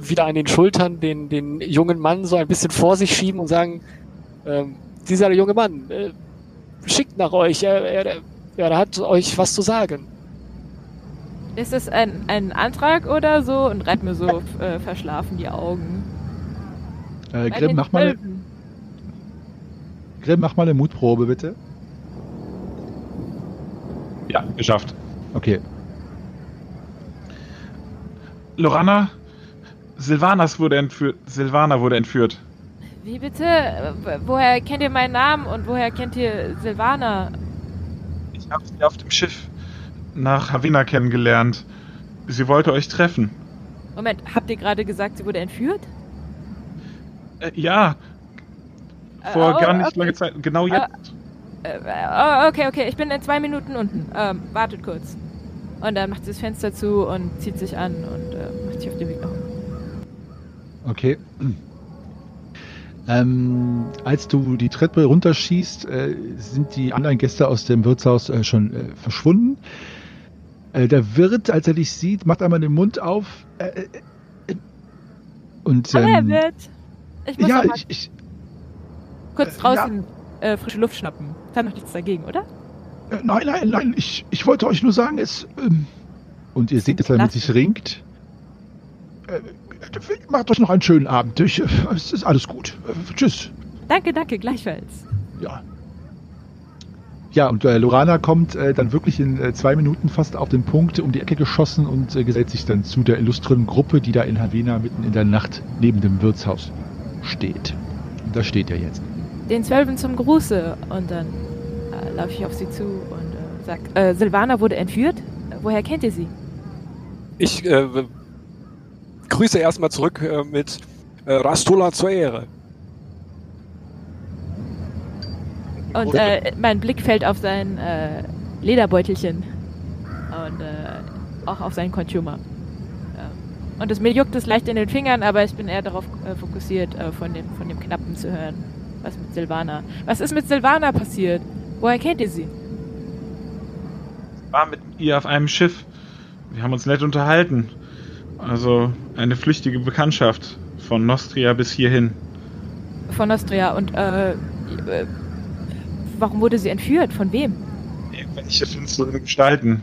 wieder an den Schultern den, den jungen Mann so ein bisschen vor sich schieben und sagen, ähm, dieser junge Mann äh, schickt nach euch, er, er, er hat euch was zu sagen. Ist es ein, ein Antrag oder so? Und reibt mir so äh, verschlafen die Augen. Äh, Grimm, mach mal. Grimm, mach mal eine Mutprobe, bitte. Ja, geschafft. Okay. Lorana, Silvanas wurde entführt. Silvana wurde entführt. Wie bitte? Äh, Woher kennt ihr meinen Namen und woher kennt ihr Silvana? Ich habe sie auf dem Schiff nach Havina kennengelernt. Sie wollte euch treffen. Moment, habt ihr gerade gesagt, sie wurde entführt? Äh, ja, vor Äh, oh, gar nicht okay. lange Zeit. Genau jetzt. Äh, oh, okay, okay, ich bin in zwei Minuten unten. Ähm, wartet kurz. Und dann macht sie das Fenster zu und zieht sich an und äh, macht sich auf den Weg nach unten. Okay. Ähm, als du die Treppe runterschießt, äh, sind die anderen Gäste aus dem Wirtshaus äh, schon äh, verschwunden. Äh, der Wirt, als er dich sieht, macht einmal den Mund auf. Äh, äh, und Hallo, Herr ähm, Wirt. Ich muss ja, ich, ich, kurz draußen äh, frische Luft schnappen. Hat noch nichts dagegen, oder? nein, nein, nein, ich, ich wollte euch nur sagen, es. Ähm, und ihr seht, dass er mit sich ringt. Macht euch noch einen schönen Abend. Ich, äh, es ist alles gut. Äh, tschüss. Danke, danke, gleichfalls. Ja. Ja, und äh, Lorana kommt äh, dann wirklich in äh, zwei Minuten fast auf den Punkt um die Ecke geschossen und äh, gesellt sich dann zu der illustren Gruppe, die da in Havena mitten in der Nacht neben dem Wirtshaus steht. Und da steht er jetzt. Den Zwölfen zum Gruße. Und dann äh, laufe ich auf sie zu und äh, sag, äh, Silvana wurde entführt? Woher kennt ihr sie? Ich äh, grüße erstmal zurück äh, mit äh, Rastula zur Ehre. Und äh, mein Blick fällt auf sein äh, Lederbeutelchen. Und äh, auch auf seinen Consumer. Ähm, und es, mir juckt es leicht in den Fingern, aber ich bin eher darauf äh, fokussiert, äh, von, dem, von dem Knappen zu hören. Was mit Silvana? Was ist mit Silvana passiert? Woher kennt ihr sie? War mit ihr auf einem Schiff. Wir haben uns nett unterhalten. Also eine flüchtige Bekanntschaft. Von Nostria bis hierhin. Von Nostria. Und äh, äh, warum wurde sie entführt? Von wem? Irgendwelche finsteren Gestalten.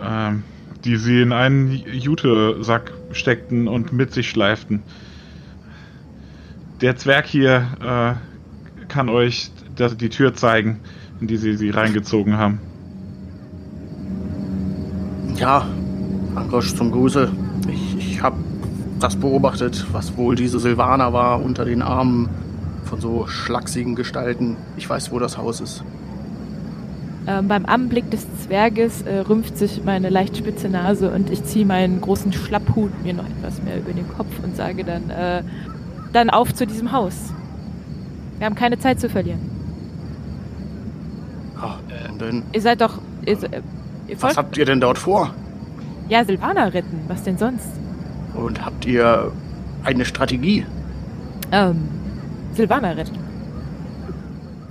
Ähm, die sie in einen Jutesack steckten und mit sich schleiften. Der Zwerg hier äh, kann euch die Tür zeigen, in die sie sie reingezogen haben. Ja, Angosch zum Gruße. Habe das beobachtet, was wohl diese Silvaner war unter den Armen von so schlachsigen Gestalten. Ich weiß, wo das Haus ist. Ähm, beim Anblick des Zwerges äh, rümpft sich meine leicht spitze Nase und ich ziehe meinen großen Schlapphut mir noch etwas mehr über den Kopf und sage dann, äh, dann auf zu diesem Haus. Wir haben keine Zeit zu verlieren. Ah, und dann, Ihr seid doch. Ihr, se- ihr was habt ihr denn dort vor? ja, Silvana retten. Was denn sonst? Und habt ihr eine Strategie? Ähm, Silvana retten.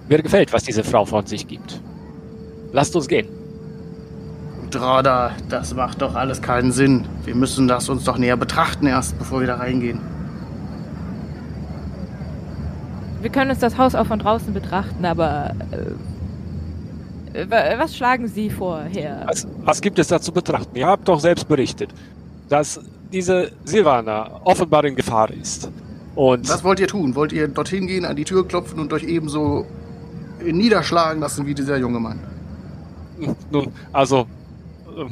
Mir gefällt, was diese Frau von sich gibt. Lasst uns gehen. Drada, das macht doch alles keinen Sinn. Wir müssen das uns doch näher betrachten erst, bevor wir da reingehen. Wir können uns das Haus auch von draußen betrachten, aber. Äh, wa- was schlagen Sie vor, Herr? Was, was gibt es da zu betrachten? Ihr habt doch selbst berichtet, dass diese Silvana offenbar in Gefahr ist. Und Was wollt ihr tun? Wollt ihr dorthin gehen, an die Tür klopfen und euch ebenso niederschlagen lassen wie dieser junge Mann? nun, also,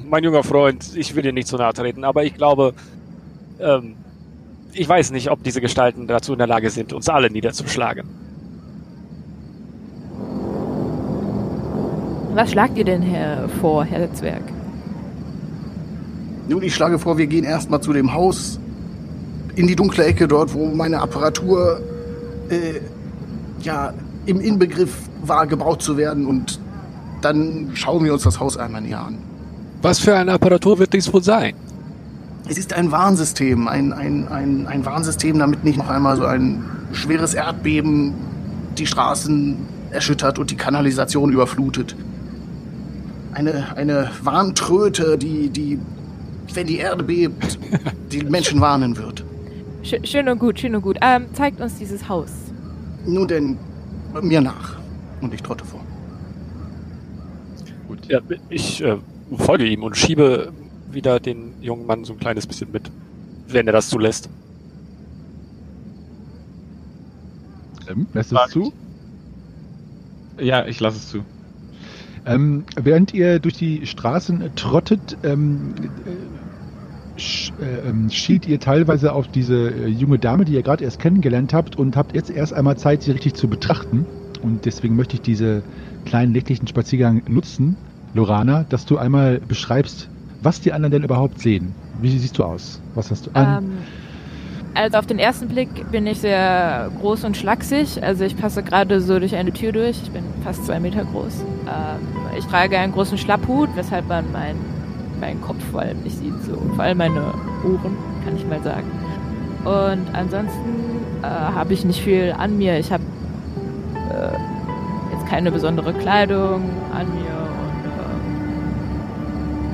mein junger Freund, ich will dir nicht zu nahe treten, aber ich glaube, ähm, ich weiß nicht, ob diese Gestalten dazu in der Lage sind, uns alle niederzuschlagen. Was schlagt ihr denn Herr, vor, Herr Zwerg? Nun, ich schlage vor, wir gehen erstmal zu dem Haus in die dunkle Ecke dort, wo meine Apparatur äh, ja im Inbegriff war, gebaut zu werden und dann schauen wir uns das Haus einmal näher an. Was für eine Apparatur wird dies wohl sein? Es ist ein Warnsystem, ein, ein, ein, ein Warnsystem, damit nicht noch einmal so ein schweres Erdbeben die Straßen erschüttert und die Kanalisation überflutet. Eine, eine Warntröte, die, die, wenn die Erde bebt, die Menschen warnen wird. Sch schön und gut, schön und gut. Ähm, zeigt uns dieses Haus. Nun denn, mir nach. Und ich trotte vor. Ja, ich äh, folge ihm und schiebe wieder den jungen Mann so ein kleines bisschen mit, wenn er das zulässt. Ähm, lässt es zu? Ja, ich lasse es zu. Ähm, während ihr durch die Straßen äh, trottet, ähm, äh, sch, äh, ähm, schielt ihr teilweise auf diese äh, junge Dame, die ihr gerade erst kennengelernt habt und habt jetzt erst einmal Zeit, sie richtig zu betrachten. Und deswegen möchte ich diese kleinen nächtlichen Spaziergang nutzen, Lorana, dass du einmal beschreibst, was die anderen denn überhaupt sehen. Wie siehst du aus? Was hast du an? Ähm, Also auf den ersten Blick bin ich sehr groß und schlaksig. Also ich passe gerade so durch eine Tür durch. Ich bin fast zwei Meter groß. Ähm, ich trage einen großen Schlapphut, weshalb man meinen mein Kopf vor allem nicht sieht. So. Vor allem meine Ohren, kann ich mal sagen. Und ansonsten äh, habe ich nicht viel an mir. Ich habe äh, jetzt keine besondere Kleidung an mir. Und,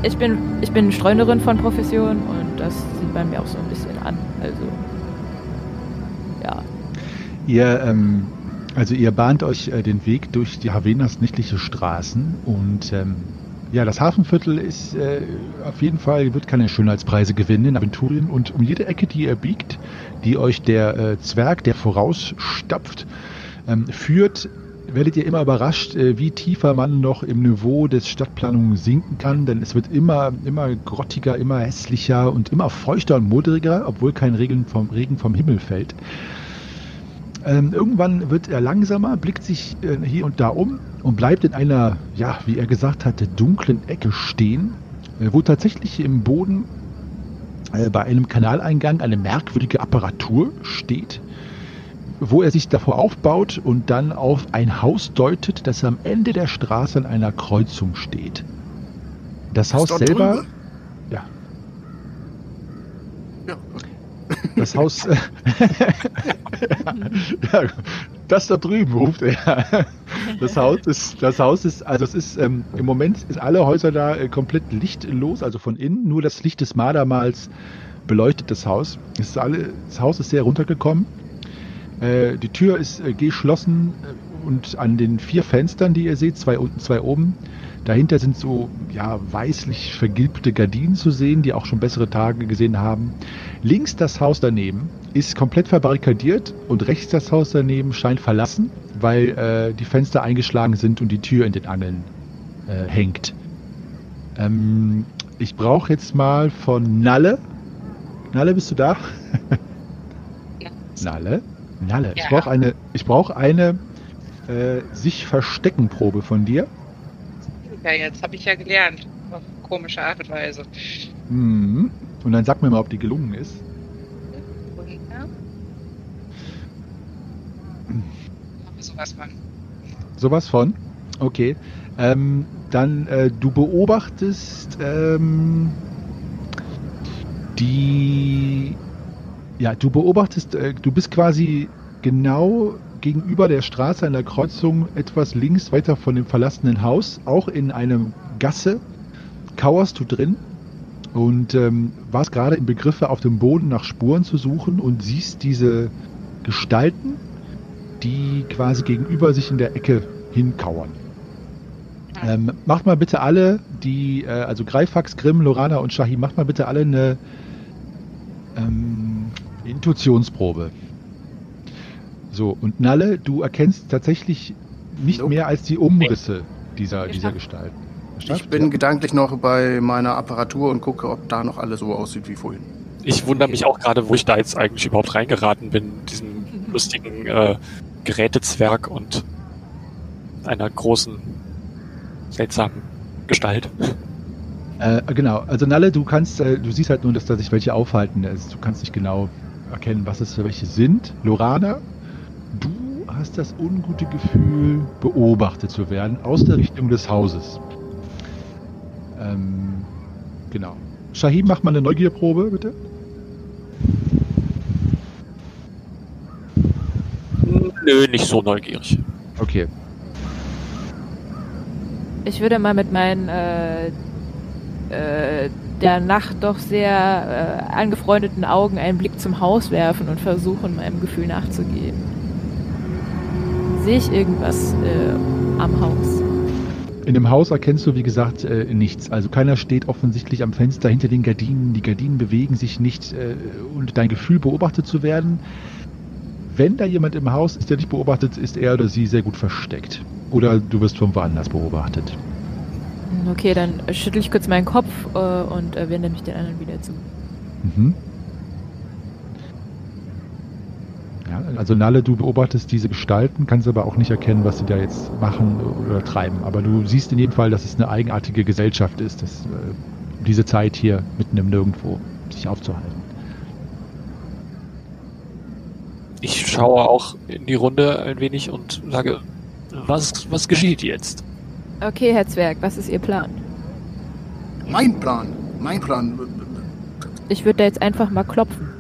äh, ich, bin, ich bin Streunerin von Profession und das sieht man mir auch so ein bisschen an. Also Ihr, ähm, also ihr bahnt euch äh, den Weg durch die Havenas nächtliche Straßen und ähm, ja, das Hafenviertel ist äh, auf jeden Fall, wird keine Schönheitspreise gewinnen in Aventurien und um jede Ecke, die ihr biegt, die euch der äh, Zwerg, der vorausstapft, ähm, führt, werdet ihr immer überrascht, äh, wie tiefer man noch im Niveau des Stadtplanungen sinken kann, denn es wird immer, immer grottiger, immer hässlicher und immer feuchter und modriger, obwohl kein Regen vom, Regen vom Himmel fällt. Ähm, irgendwann wird er langsamer, blickt sich äh, hier und da um und bleibt in einer, ja, wie er gesagt hatte, dunklen Ecke stehen, äh, wo tatsächlich im Boden äh, bei einem Kanaleingang eine merkwürdige Apparatur steht, wo er sich davor aufbaut und dann auf ein Haus deutet, das am Ende der Straße an einer Kreuzung steht. Das Haus selber. Drüber? Ja. Ja. Das Haus. [LAUGHS] [LAUGHS] ja, das da drüben ruft er. Das Haus ist, das Haus ist, also es ist ähm, im Moment ist alle Häuser da äh, komplett lichtlos, also von innen. Nur das Licht des Mardermals beleuchtet das Haus. Alle, das Haus ist sehr runtergekommen. Äh, die Tür ist äh, geschlossen und an den vier Fenstern, die ihr seht, zwei unten, zwei oben, Dahinter sind so ja, weißlich vergilbte Gardinen zu sehen, die auch schon bessere Tage gesehen haben. Links das Haus daneben ist komplett verbarrikadiert und rechts das Haus daneben scheint verlassen, weil äh, die Fenster eingeschlagen sind und die Tür in den Angeln äh, hängt. Ähm, ich brauche jetzt mal von Nalle. Nalle, bist du da? Ja. Nalle? Nalle. Ja. Ich brauche eine, ich brauch eine äh, sich verstecken Probe von dir ja jetzt, habe ich ja gelernt. Auf komische Art und Weise. Mhm. Und dann sag mir mal, ob die gelungen ist. Ja. Sowas von. Sowas von? Okay. Ähm, dann, äh, du beobachtest ähm, die. Ja, du beobachtest, äh, du bist quasi genau gegenüber der Straße an der Kreuzung etwas links weiter von dem verlassenen Haus, auch in einem Gasse, kauerst du drin und ähm, warst gerade im Begriffe, auf dem Boden nach Spuren zu suchen und siehst diese Gestalten, die quasi gegenüber sich in der Ecke hinkauern. Ähm, macht mal bitte alle, die, äh, also Greifax, Grimm, Lorana und Shahi, macht mal bitte alle eine ähm, Intuitionsprobe. So, und Nalle, du erkennst tatsächlich nicht nope. mehr als die Umrisse dieser, dieser Gestalt. Ich bin ja. gedanklich noch bei meiner Apparatur und gucke, ob da noch alles so aussieht wie vorhin. Ich wundere mich auch gerade, wo ich da jetzt eigentlich überhaupt reingeraten bin, diesem lustigen äh, Gerätezwerg und einer großen, seltsamen Gestalt. Äh, genau, also Nalle, du kannst, äh, du siehst halt nur, dass da sich welche aufhalten. Also, du kannst nicht genau erkennen, was es für welche sind. Lorana, Du hast das ungute Gefühl, beobachtet zu werden aus der Richtung des Hauses. Ähm, genau. Shahim, mach mal eine Neugierprobe, bitte. Nö, nicht so neugierig. Okay. Ich würde mal mit meinen äh, äh, der Nacht doch sehr äh, angefreundeten Augen einen Blick zum Haus werfen und versuchen, meinem Gefühl nachzugehen. Sehe ich irgendwas äh, am Haus? In dem Haus erkennst du, wie gesagt, äh, nichts. Also keiner steht offensichtlich am Fenster hinter den Gardinen. Die Gardinen bewegen sich nicht äh, und dein Gefühl, beobachtet zu werden. Wenn da jemand im Haus ist, der dich beobachtet, ist er oder sie sehr gut versteckt. Oder du wirst von woanders beobachtet. Okay, dann schüttel ich kurz meinen Kopf äh, und äh, wende mich den anderen wieder zu. Mhm. Ja, also Nalle, du beobachtest diese Gestalten, kannst aber auch nicht erkennen, was sie da jetzt machen oder treiben. Aber du siehst in jedem Fall, dass es eine eigenartige Gesellschaft ist, dass äh, diese Zeit hier mitten im Nirgendwo sich aufzuhalten. Ich schaue auch in die Runde ein wenig und sage, was, was geschieht jetzt? Okay, Herr Zwerg, was ist Ihr Plan? Mein Plan, mein Plan, Ich würde da jetzt einfach mal klopfen.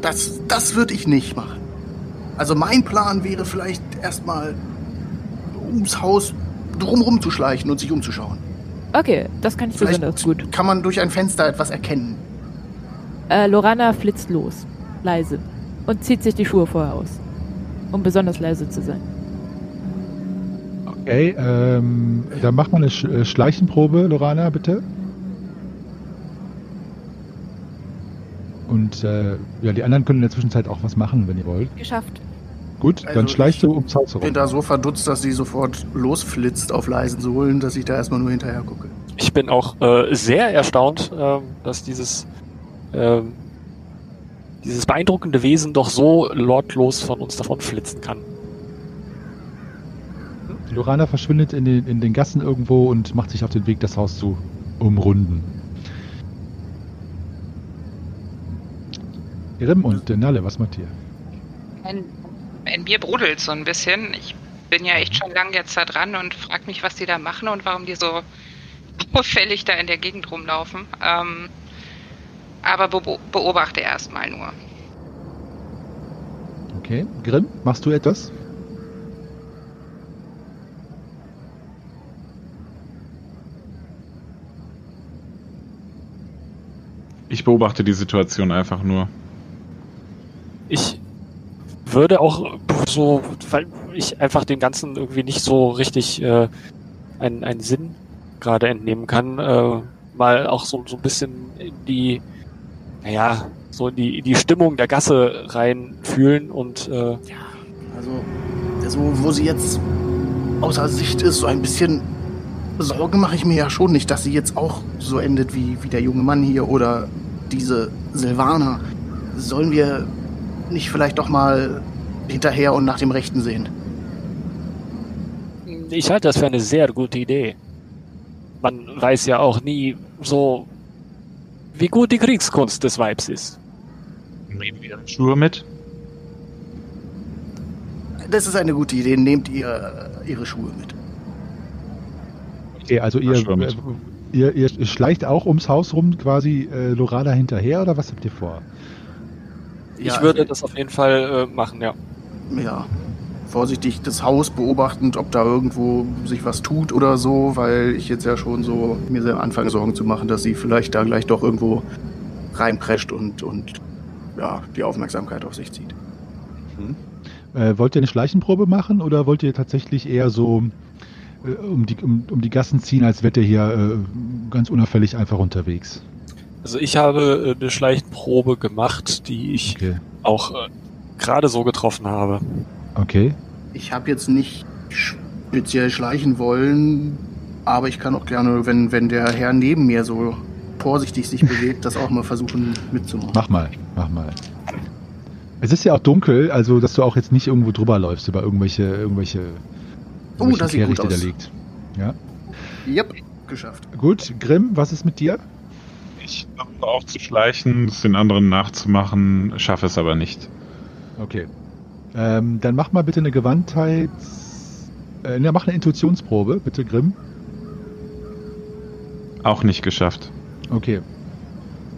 Das, das würde ich nicht machen. Also mein Plan wäre vielleicht erstmal ums Haus drumherum zu schleichen und sich umzuschauen. Okay, das kann ich Vielleicht besonders gut. kann man durch ein Fenster etwas erkennen. Äh, Lorana flitzt los. Leise. Und zieht sich die Schuhe vorher aus. Um besonders leise zu sein. Okay, ähm, dann mach mal eine Sch äh, Schleichenprobe, Lorana, bitte. Und äh, ja, die anderen können in der Zwischenzeit auch was machen, wenn ihr wollt. Geschafft. Gut, Also dann schleichst du ums Haus Ich bin herum. da so verdutzt, dass sie sofort losflitzt auf leisen Sohlen, dass ich da erstmal nur hinterher gucke. Ich bin auch äh, sehr erstaunt, ähm, dass dieses, ähm, dieses beeindruckende Wesen doch so lordlos von uns davonflitzen kann. Lorana verschwindet in den, in den Gassen irgendwo und macht sich auf den Weg, das Haus zu umrunden. Grimm und Nalle, was macht ihr? In, in mir brodelt so ein bisschen. Ich bin ja echt schon lange jetzt da dran und frage mich, was die da machen und warum die so [LAUGHS] auffällig da in der Gegend rumlaufen. Ähm, aber bebo- beobachte erstmal nur. Okay, Grimm, machst du etwas? Ich beobachte die Situation einfach nur. Ich würde auch so, weil ich einfach dem Ganzen irgendwie nicht so richtig äh, einen, einen Sinn gerade entnehmen kann, äh, mal auch so, so ein bisschen in die, naja, so in die, in die Stimmung der Gasse reinfühlen und äh, Also, so, wo sie jetzt außer Sicht ist, so ein bisschen Sorgen mache ich mir ja schon nicht, dass sie jetzt auch so endet wie, wie der junge Mann hier oder diese Silvaner. Sollen wir nicht vielleicht doch mal hinterher und nach dem Rechten sehen? ich halte das für eine sehr gute Idee. Man weiß ja auch nie so, wie gut die Kriegskunst des Weibs ist. Nehmen wir Schuhe mit? Das ist eine gute Idee. Nehmt ihr ihre Schuhe mit. Okay, also ihr, äh, ihr, ihr schleicht auch ums Haus rum quasi äh, Lorana hinterher oder was habt ihr vor? Ich würde das auf jeden Fall äh, machen, ja. ja, vorsichtig das Haus beobachtend, ob da irgendwo sich was tut oder so, weil ich jetzt ja schon so mir sehr anfange Sorgen zu machen, dass sie vielleicht da gleich doch irgendwo reinprescht und, und ja, die Aufmerksamkeit auf sich zieht. Äh, wollt ihr eine Schleichenprobe machen oder wollt ihr tatsächlich eher so äh, um, die, um, um die Gassen ziehen, als wärt ihr hier äh, ganz unauffällig einfach unterwegs? Also ich habe äh, eine Schleichenprobe gemacht, die ich Okay. auch äh, gerade so getroffen habe. Okay. Ich habe jetzt nicht speziell schleichen wollen, aber ich kann auch gerne, wenn, wenn der Herr neben mir so vorsichtig sich [LAUGHS] bewegt, das auch mal versuchen mitzumachen. Mach mal, mach mal. Es ist ja auch dunkel, also dass du auch jetzt nicht irgendwo drüber läufst über irgendwelche, irgendwelche, Oh, irgendwelche das sieht gut Kehrichte, die aus. da liegt. Ja. Yep, geschafft. Gut, Grimm, was ist mit dir? Ich versuche auch zu schleichen, es den anderen nachzumachen, schaffe es aber nicht. Okay. Ähm, dann mach mal bitte eine Gewandtheit. Äh, ne, mach eine Intuitionsprobe, bitte, Grimm. Auch nicht geschafft. Okay.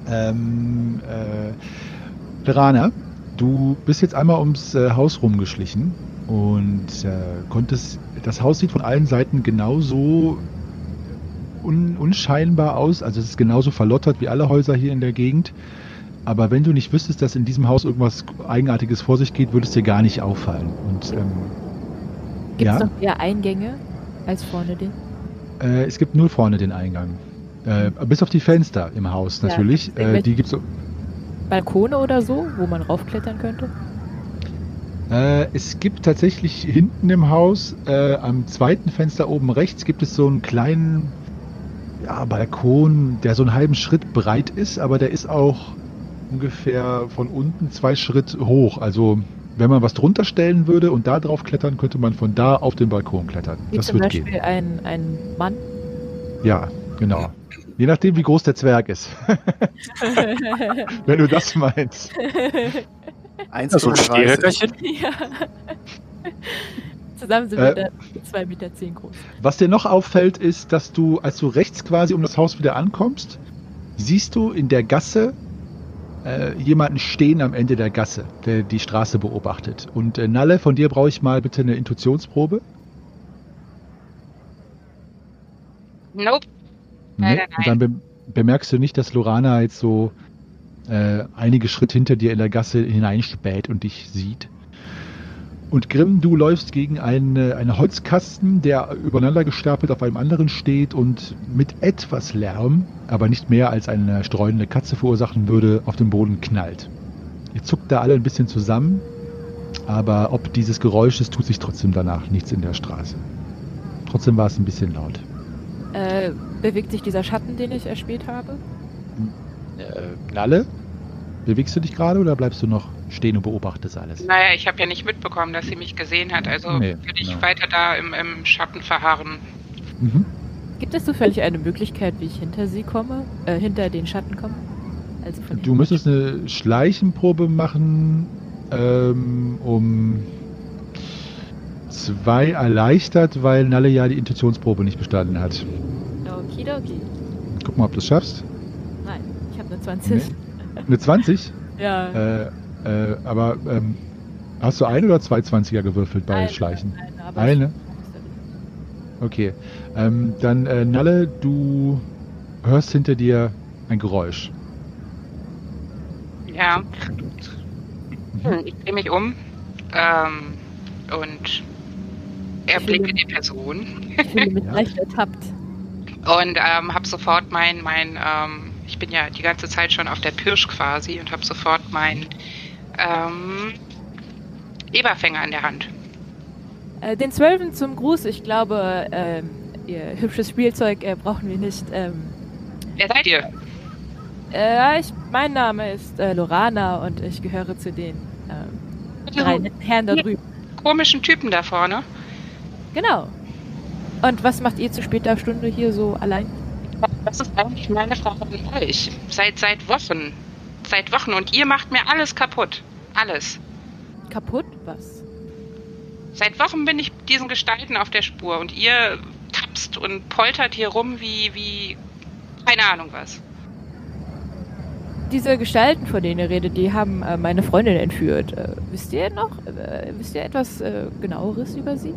Ähm, äh, Verana, du bist jetzt einmal ums äh, Haus rumgeschlichen und äh, konntest. Das Haus sieht von allen Seiten genauso un, unscheinbar aus. Also es ist genauso verlottert wie alle Häuser hier in der Gegend. Aber wenn du nicht wüsstest, dass in diesem Haus irgendwas Eigenartiges vor sich geht, würde es dir gar nicht auffallen. Und ähm, Gibt es Ja. noch mehr Eingänge als vorne den? äh, es gibt nur vorne den Eingang. Äh, bis auf die Fenster im Haus Ja, natürlich. gibt's äh, die gibt's. Balkone oder so, wo man raufklettern könnte? Äh, es gibt tatsächlich hinten im Haus, äh, am zweiten Fenster oben rechts, gibt es so einen kleinen ja, Balkon, der so einen halben Schritt breit ist, aber der ist auch ungefähr von unten zwei Schritt hoch. Also wenn man was drunter stellen würde und da drauf klettern, könnte man von da auf den Balkon klettern. Wie das zum wird Beispiel gehen. ein, ein Mann. Ja, genau. Je nachdem, wie groß der Zwerg ist. [LAUGHS] wenn du das meinst. Eins Ja, so ein 35. Stehhöckerchen. ja. Zusammen sind Äh. wir da 2 Meter zehn groß. Was dir noch auffällt, ist, dass du, als du rechts quasi um das Haus wieder ankommst, siehst du in der Gasse äh, jemanden stehen am Ende der Gasse, der die Straße beobachtet. Und äh, Nalle, von dir brauche ich mal bitte eine Intuitionsprobe. Nope. Nee. Leider Und dann be bemerkst du nicht, dass Lorana jetzt so äh, einige Schritte hinter dir in der Gasse hineinspäht und dich sieht. Und Grimm, du läufst gegen einen, einen Holzkasten, der übereinander gestapelt auf einem anderen steht und mit etwas Lärm, aber nicht mehr als eine streunende Katze verursachen würde, auf dem Boden knallt. Ihr zuckt da alle ein bisschen zusammen, aber ob dieses Geräusches tut sich trotzdem danach nichts in der Straße. Trotzdem war es ein bisschen laut. Äh, bewegt sich dieser Schatten, den ich erspäht habe? Äh, Nalle, bewegst du dich gerade oder bleibst du noch stehen und beobachtest alles? Naja, ich habe ja nicht mitbekommen, dass sie mich gesehen hat. Also Nee, würde ich genau. weiter da im, im Schatten verharren. Mhm. Gibt es zufällig eine Möglichkeit, wie ich hinter sie komme? Äh, hinter den Schatten komme? Also von Du müsstest eine Schleichenprobe machen, ähm, um zwei erleichtert, weil Nalle ja die Intuitionsprobe nicht bestanden hat. Okidoki. Guck mal, ob du es schaffst. Nein, ich habe eine 20. Eine 20? Ja. Äh, äh, aber ähm, hast du ein oder zwei 20er gewürfelt bei Eine, Schleichen? Eine, Eine? Okay. Ähm, dann, äh, Nalle, du hörst hinter dir ein Geräusch. Ja, Mhm. Hm, ich drehe mich um ähm, und erblicke die Person Ich fühle mich Ja. leicht ertappt. und ähm, habe sofort mein, mein ähm, ich bin ja die ganze Zeit schon auf der Pirsch quasi und habe sofort mein ähm, Eberfänger in der Hand. Äh, den Zwölfen zum Gruß. Ich glaube, ähm, ihr hübsches Spielzeug äh, brauchen wir nicht. Ähm, Wer seid ihr? äh, ich, mein Name ist äh, Lorana und ich gehöre zu den ähm, drei netten Herren da drüben. komischen Typen da vorne. Genau. Und was macht ihr zu später Stunde hier so allein? Das ist eigentlich meine Frage an euch. Seit seit Wochen. Seit Wochen und ihr macht mir alles kaputt. Alles. Kaputt? Was? Seit Wochen bin ich diesen Gestalten auf der Spur und ihr tapst und poltert hier rum wie, wie, keine Ahnung was. Diese Gestalten, von denen ihr redet, die haben äh, meine Freundin entführt. Äh, wisst ihr noch? Äh, wisst ihr etwas genaueres über sie?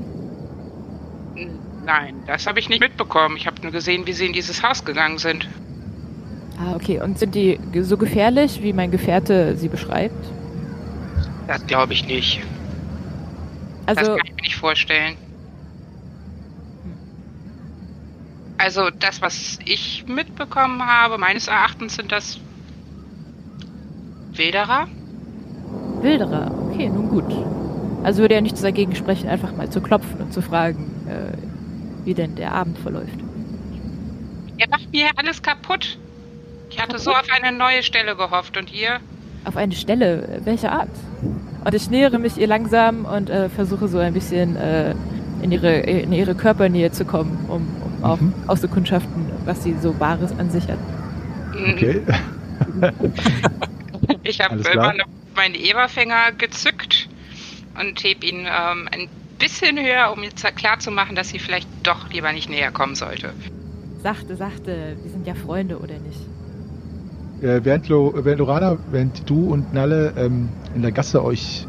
Nein, das habe ich nicht mitbekommen. Ich habe nur gesehen, wie sie in dieses Haus gegangen sind. Ah, okay. Und sind die so gefährlich, wie mein Gefährte sie beschreibt? Das glaube ich nicht. das Also, kann ich mir nicht vorstellen. Also das, was ich mitbekommen habe, meines Erachtens sind das Wilderer. Wilderer. Okay, nun gut. Also würde ja nichts dagegen sprechen, einfach mal zu klopfen und zu fragen, äh, wie denn der Abend verläuft. Ihr macht mir alles kaputt. Ich hatte so Kaputt? auf eine neue Stelle gehofft und ihr Auf eine Stelle, welcher Art? Und ich nähere mich ihr langsam und äh, versuche so ein bisschen äh, in, ihre, in ihre Körpernähe zu kommen, um, um auch Mhm. auszukundschaften, was sie so Wahres an sich hat. Okay. [LAUGHS] Ich habe immer noch meinen Eberfänger gezückt und heb ihn ähm, ein bisschen höher, um ihr klar zu machen, dass sie vielleicht doch lieber nicht näher kommen sollte. Sachte, sachte, wir sind ja Freunde, oder nicht? Äh, während, Lo, während Lorana, während du und Nalle ähm, in der Gasse euch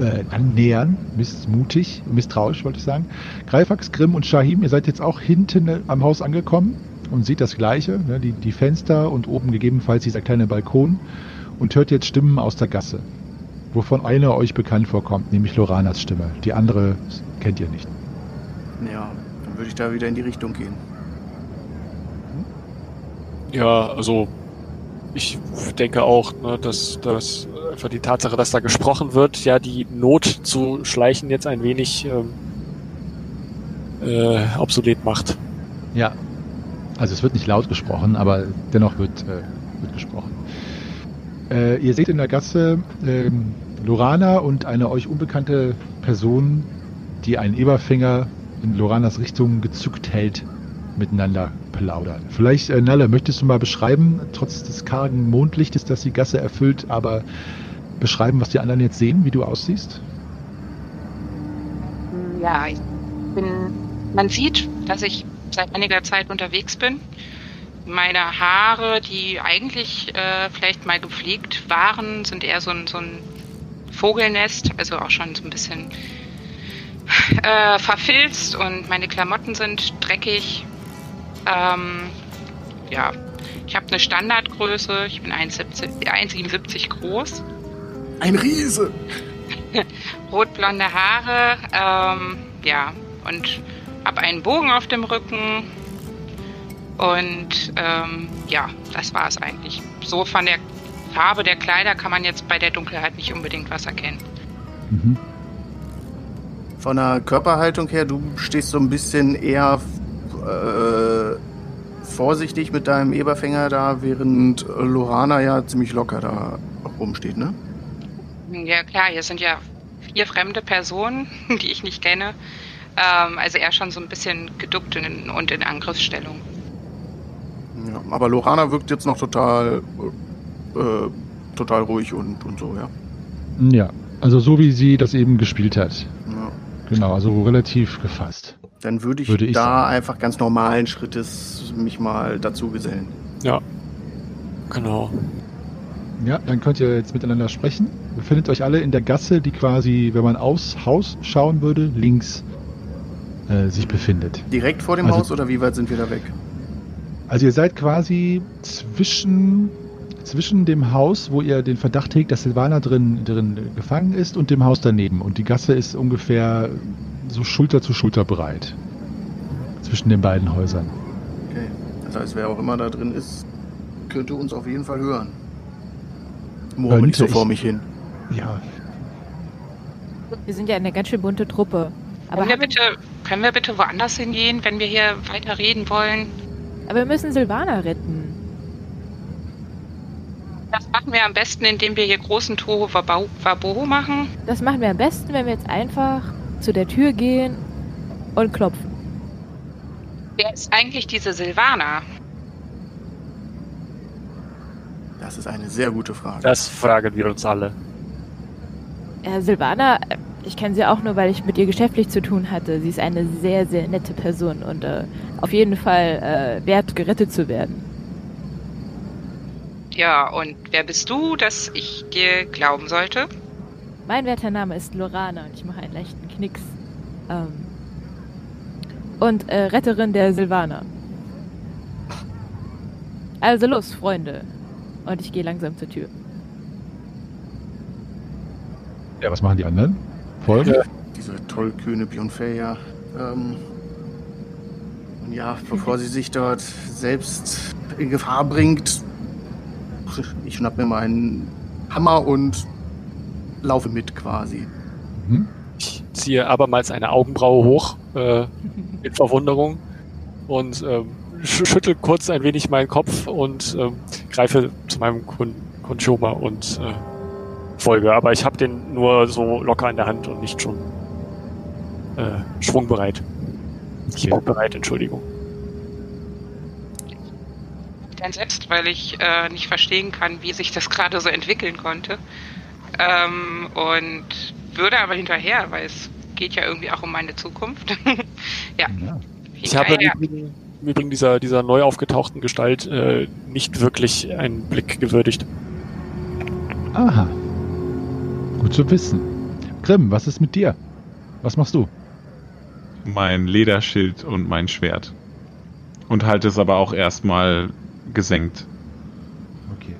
äh, annähern, missmutig, misstrauisch wollte ich sagen, Greifax, Grimm und Shahim, ihr seid jetzt auch hinten äh, am Haus angekommen und seht das Gleiche, ne, die, die Fenster und oben gegebenenfalls dieser kleine Balkon und hört jetzt Stimmen aus der Gasse, wovon eine euch bekannt vorkommt, nämlich Loranas Stimme. Die andere kennt ihr nicht. Ja, dann würde ich da wieder in die Richtung gehen. Ja, also ich denke auch, ne, dass, dass einfach die Tatsache, dass da gesprochen wird, ja die Not zu schleichen jetzt ein wenig ähm, äh, obsolet macht. Ja. Also es wird nicht laut gesprochen, aber dennoch wird, äh, wird gesprochen. Äh, ihr seht in der Gasse ähm, Lorana und eine euch unbekannte Person, die einen Eberfinger in Loranas Richtung gezückt hält, miteinander plaudern. Vielleicht, äh, Nalle, möchtest du mal beschreiben, trotz des kargen Mondlichtes, das die Gasse erfüllt, aber beschreiben, was die anderen jetzt sehen, wie du aussiehst? Ja, ich bin. Man sieht, dass ich seit einiger Zeit unterwegs bin. Meine Haare, die eigentlich äh, vielleicht mal gepflegt waren, sind eher so ein, so ein Vogelnest, also auch schon so ein bisschen äh, verfilzt und meine Klamotten sind dreckig. Ähm, ja, ich habe eine Standardgröße, ich bin 1,77 groß. Ein Riese! [LAUGHS] Rotblonde Haare, ähm, ja, und habe einen Bogen auf dem Rücken. Und ähm, ja, das war es eigentlich. So von der Farbe der Kleider kann man jetzt bei der Dunkelheit nicht unbedingt was erkennen. Mhm. Von der Körperhaltung her, du stehst so ein bisschen eher äh, vorsichtig mit deinem Eberfänger da, während Lorana ja ziemlich locker da rumsteht, ne? Ja klar, hier sind ja vier fremde Personen, [LAUGHS] die ich nicht kenne. Ähm, also eher schon so ein bisschen geduckt in, und in Angriffsstellung. Ja, aber Lorana wirkt jetzt noch total, äh, total ruhig und, und so, ja. Ja, also so wie sie das eben gespielt hat. Ja. Genau, also relativ gefasst. Dann würde ich, würde ich da sagen. einfach ganz normalen Schrittes mich mal dazu gesellen. Ja, genau. Ja, dann könnt ihr jetzt miteinander sprechen. Ihr findet euch alle in der Gasse, die quasi, wenn man aufs Haus schauen würde, links äh, sich befindet. Direkt vor dem also, Haus oder wie weit sind wir da weg? Also ihr seid quasi zwischen, zwischen dem Haus, wo ihr den Verdacht hegt, dass Silvana drin, drin gefangen ist, und dem Haus daneben. Und die Gasse ist ungefähr so Schulter zu Schulter breit. Zwischen den beiden Häusern. Okay. Das heißt, wer auch immer da drin ist, könnte uns auf jeden Fall hören. Murmel nicht so vor mich hin. Ja. Wir sind ja eine ganz schön bunte Truppe. Aber können wir, bitte, können wir bitte woanders hingehen, wenn wir hier weiter reden wollen? Aber wir müssen Silvana retten. Das machen wir am besten, indem wir hier großen Tohu Wabohu machen. Das machen wir am besten, wenn wir jetzt einfach zu der Tür gehen und klopfen. Wer ist eigentlich diese Silvana? Das ist eine sehr gute Frage. Das fragen wir uns alle. Äh, Silvana, ich kenne sie auch nur, weil ich mit ihr geschäftlich zu tun hatte. Sie ist eine sehr, sehr nette Person und äh, auf jeden Fall äh, wert, gerettet zu werden. Ja, und wer bist du, dass ich dir glauben sollte? Mein werter Name ist Lorana und ich mache einen leichten Knicks. Ähm, und äh, Retterin der Silvaner. Also los, Freunde. Und ich gehe langsam zur Tür. Ja, was machen die anderen? Folgen? Ja, diese tollkühne Bionfeia. Ähm, und ja, bevor sie sich dort selbst in Gefahr bringt, ich schnapp mir meinen Hammer und laufe mit quasi. Mhm. Ich ziehe abermals eine Augenbraue hoch äh, in Verwunderung und äh, schüttel kurz ein wenig meinen Kopf und äh, greife zu meinem Kun Kunchoma und äh, folge. Aber ich habe den nur so locker in der Hand und nicht schon äh, schwungbereit. Okay. bereit, Entschuldigung. Dann selbst, weil ich äh, nicht verstehen kann, wie sich das [LAUGHS] gerade so entwickeln konnte. Ähm, und würde aber hinterher, weil es geht ja irgendwie auch um meine Zukunft. [LAUGHS] ja. ja. Ich habe im Übrigen dieser, dieser neu aufgetauchten Gestalt äh, nicht wirklich einen Blick gewürdigt. Aha. Gut zu wissen. Grimm, was ist mit dir? Was machst du? Mein Lederschild und mein Schwert. Und halte es aber auch erstmal gesenkt. Okay.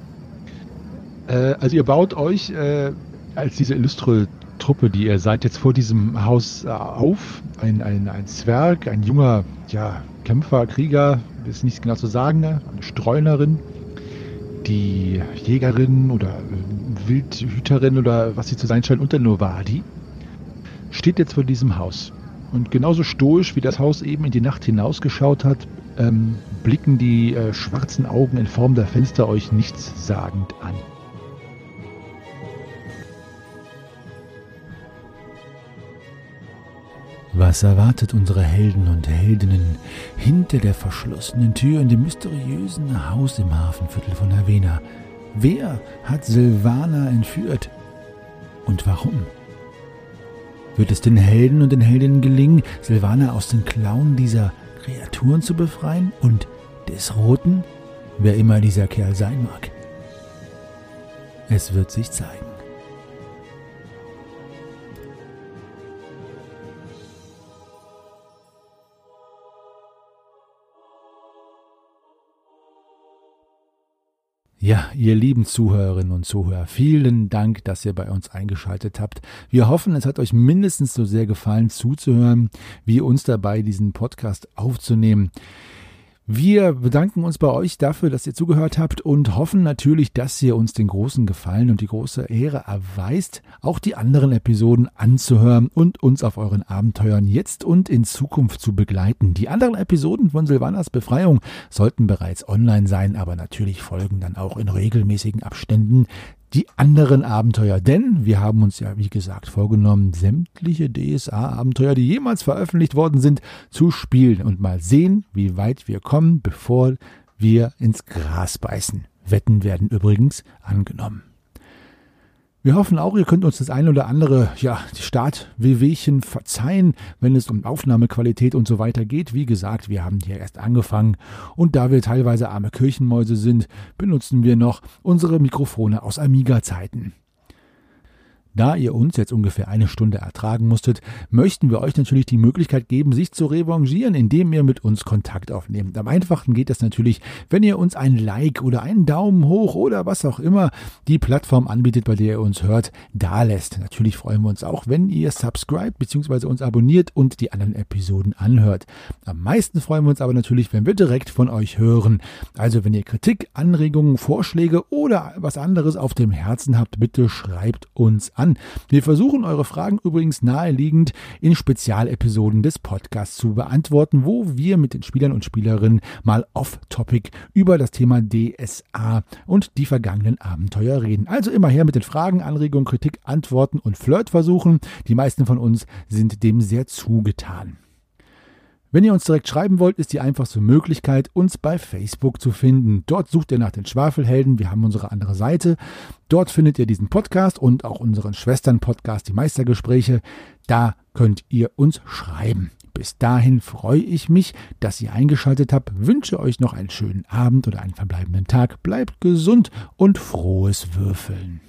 Äh, also ihr baut euch äh, als diese illustre Truppe, die ihr seid, jetzt vor diesem Haus äh, auf. Ein, ein, ein Zwerg, ein junger ja, Kämpfer, Krieger, ist nicht genau zu sagen, ne? eine Streunerin, die Jägerin oder äh, Wildhüterin oder was sie zu sein scheint, unter Novadi, steht jetzt vor diesem Haus. Und genauso stoisch, wie das Haus eben in die Nacht hinausgeschaut hat, ähm, blicken die äh, schwarzen Augen in Form der Fenster euch nichtssagend an. Was erwartet unsere Helden und Heldinnen hinter der verschlossenen Tür in dem mysteriösen Haus im Hafenviertel von Havena? Wer hat Silvana entführt? Und warum? Wird es den Helden und den Heldinnen gelingen, Silvana aus den Klauen dieser Kreaturen zu befreien und des Roten, wer immer dieser Kerl sein mag? Es wird sich zeigen. Ja, ihr lieben Zuhörerinnen und Zuhörer, vielen Dank, dass ihr bei uns eingeschaltet habt. Wir hoffen, es hat euch mindestens so sehr gefallen zuzuhören, wie uns dabei, diesen Podcast aufzunehmen. Wir bedanken uns bei euch dafür, dass ihr zugehört habt und hoffen natürlich, dass ihr uns den großen Gefallen und die große Ehre erweist, auch die anderen Episoden anzuhören und uns auf euren Abenteuern jetzt und in Zukunft zu begleiten. Die anderen Episoden von Silvanas Befreiung sollten bereits online sein, aber natürlich folgen dann auch in regelmäßigen Abständen die anderen Abenteuer. Denn wir haben uns ja, wie gesagt, vorgenommen, sämtliche DSA-Abenteuer, die jemals veröffentlicht worden sind, zu spielen und mal sehen, wie weit wir kommen, bevor wir ins Gras beißen. Wetten werden übrigens angenommen. Wir hoffen auch, ihr könnt uns das ein oder andere, ja, Startwehwehchen verzeihen, wenn es um Aufnahmequalität und so weiter geht. Wie gesagt, wir haben hier erst angefangen und da wir teilweise arme Kirchenmäuse sind, benutzen wir noch unsere Mikrofone aus Amiga-Zeiten. Da ihr uns jetzt ungefähr eine Stunde ertragen musstet, möchten wir euch natürlich die Möglichkeit geben, sich zu revanchieren, indem ihr mit uns Kontakt aufnehmt. Am einfachsten geht das natürlich, wenn ihr uns ein Like oder einen Daumen hoch oder was auch immer die Plattform anbietet, bei der ihr uns hört, da lässt. Natürlich freuen wir uns auch, wenn ihr subscribe bzw. uns abonniert und die anderen Episoden anhört. Am meisten freuen wir uns aber natürlich, wenn wir direkt von euch hören. Also wenn ihr Kritik, Anregungen, Vorschläge oder was anderes auf dem Herzen habt, bitte schreibt uns an an. Wir versuchen eure Fragen übrigens naheliegend in Spezialepisoden des Podcasts zu beantworten, wo wir mit den Spielern und Spielerinnen mal off-topic über das Thema DSA und die vergangenen Abenteuer reden. Also immer her mit den Fragen, Anregungen, Kritik, Antworten und Flirtversuchen. Die meisten von uns sind dem sehr zugetan. Wenn ihr uns direkt schreiben wollt, ist die einfachste Möglichkeit, uns bei Facebook zu finden. Dort sucht ihr nach den Schwafelhelden. Wir haben unsere andere Seite. Dort findet ihr diesen Podcast und auch unseren Schwestern-Podcast, die Meistergespräche. Da könnt ihr uns schreiben. Bis dahin freue ich mich, dass ihr eingeschaltet habt, wünsche euch noch einen schönen Abend oder einen verbleibenden Tag. Bleibt gesund und frohes Würfeln.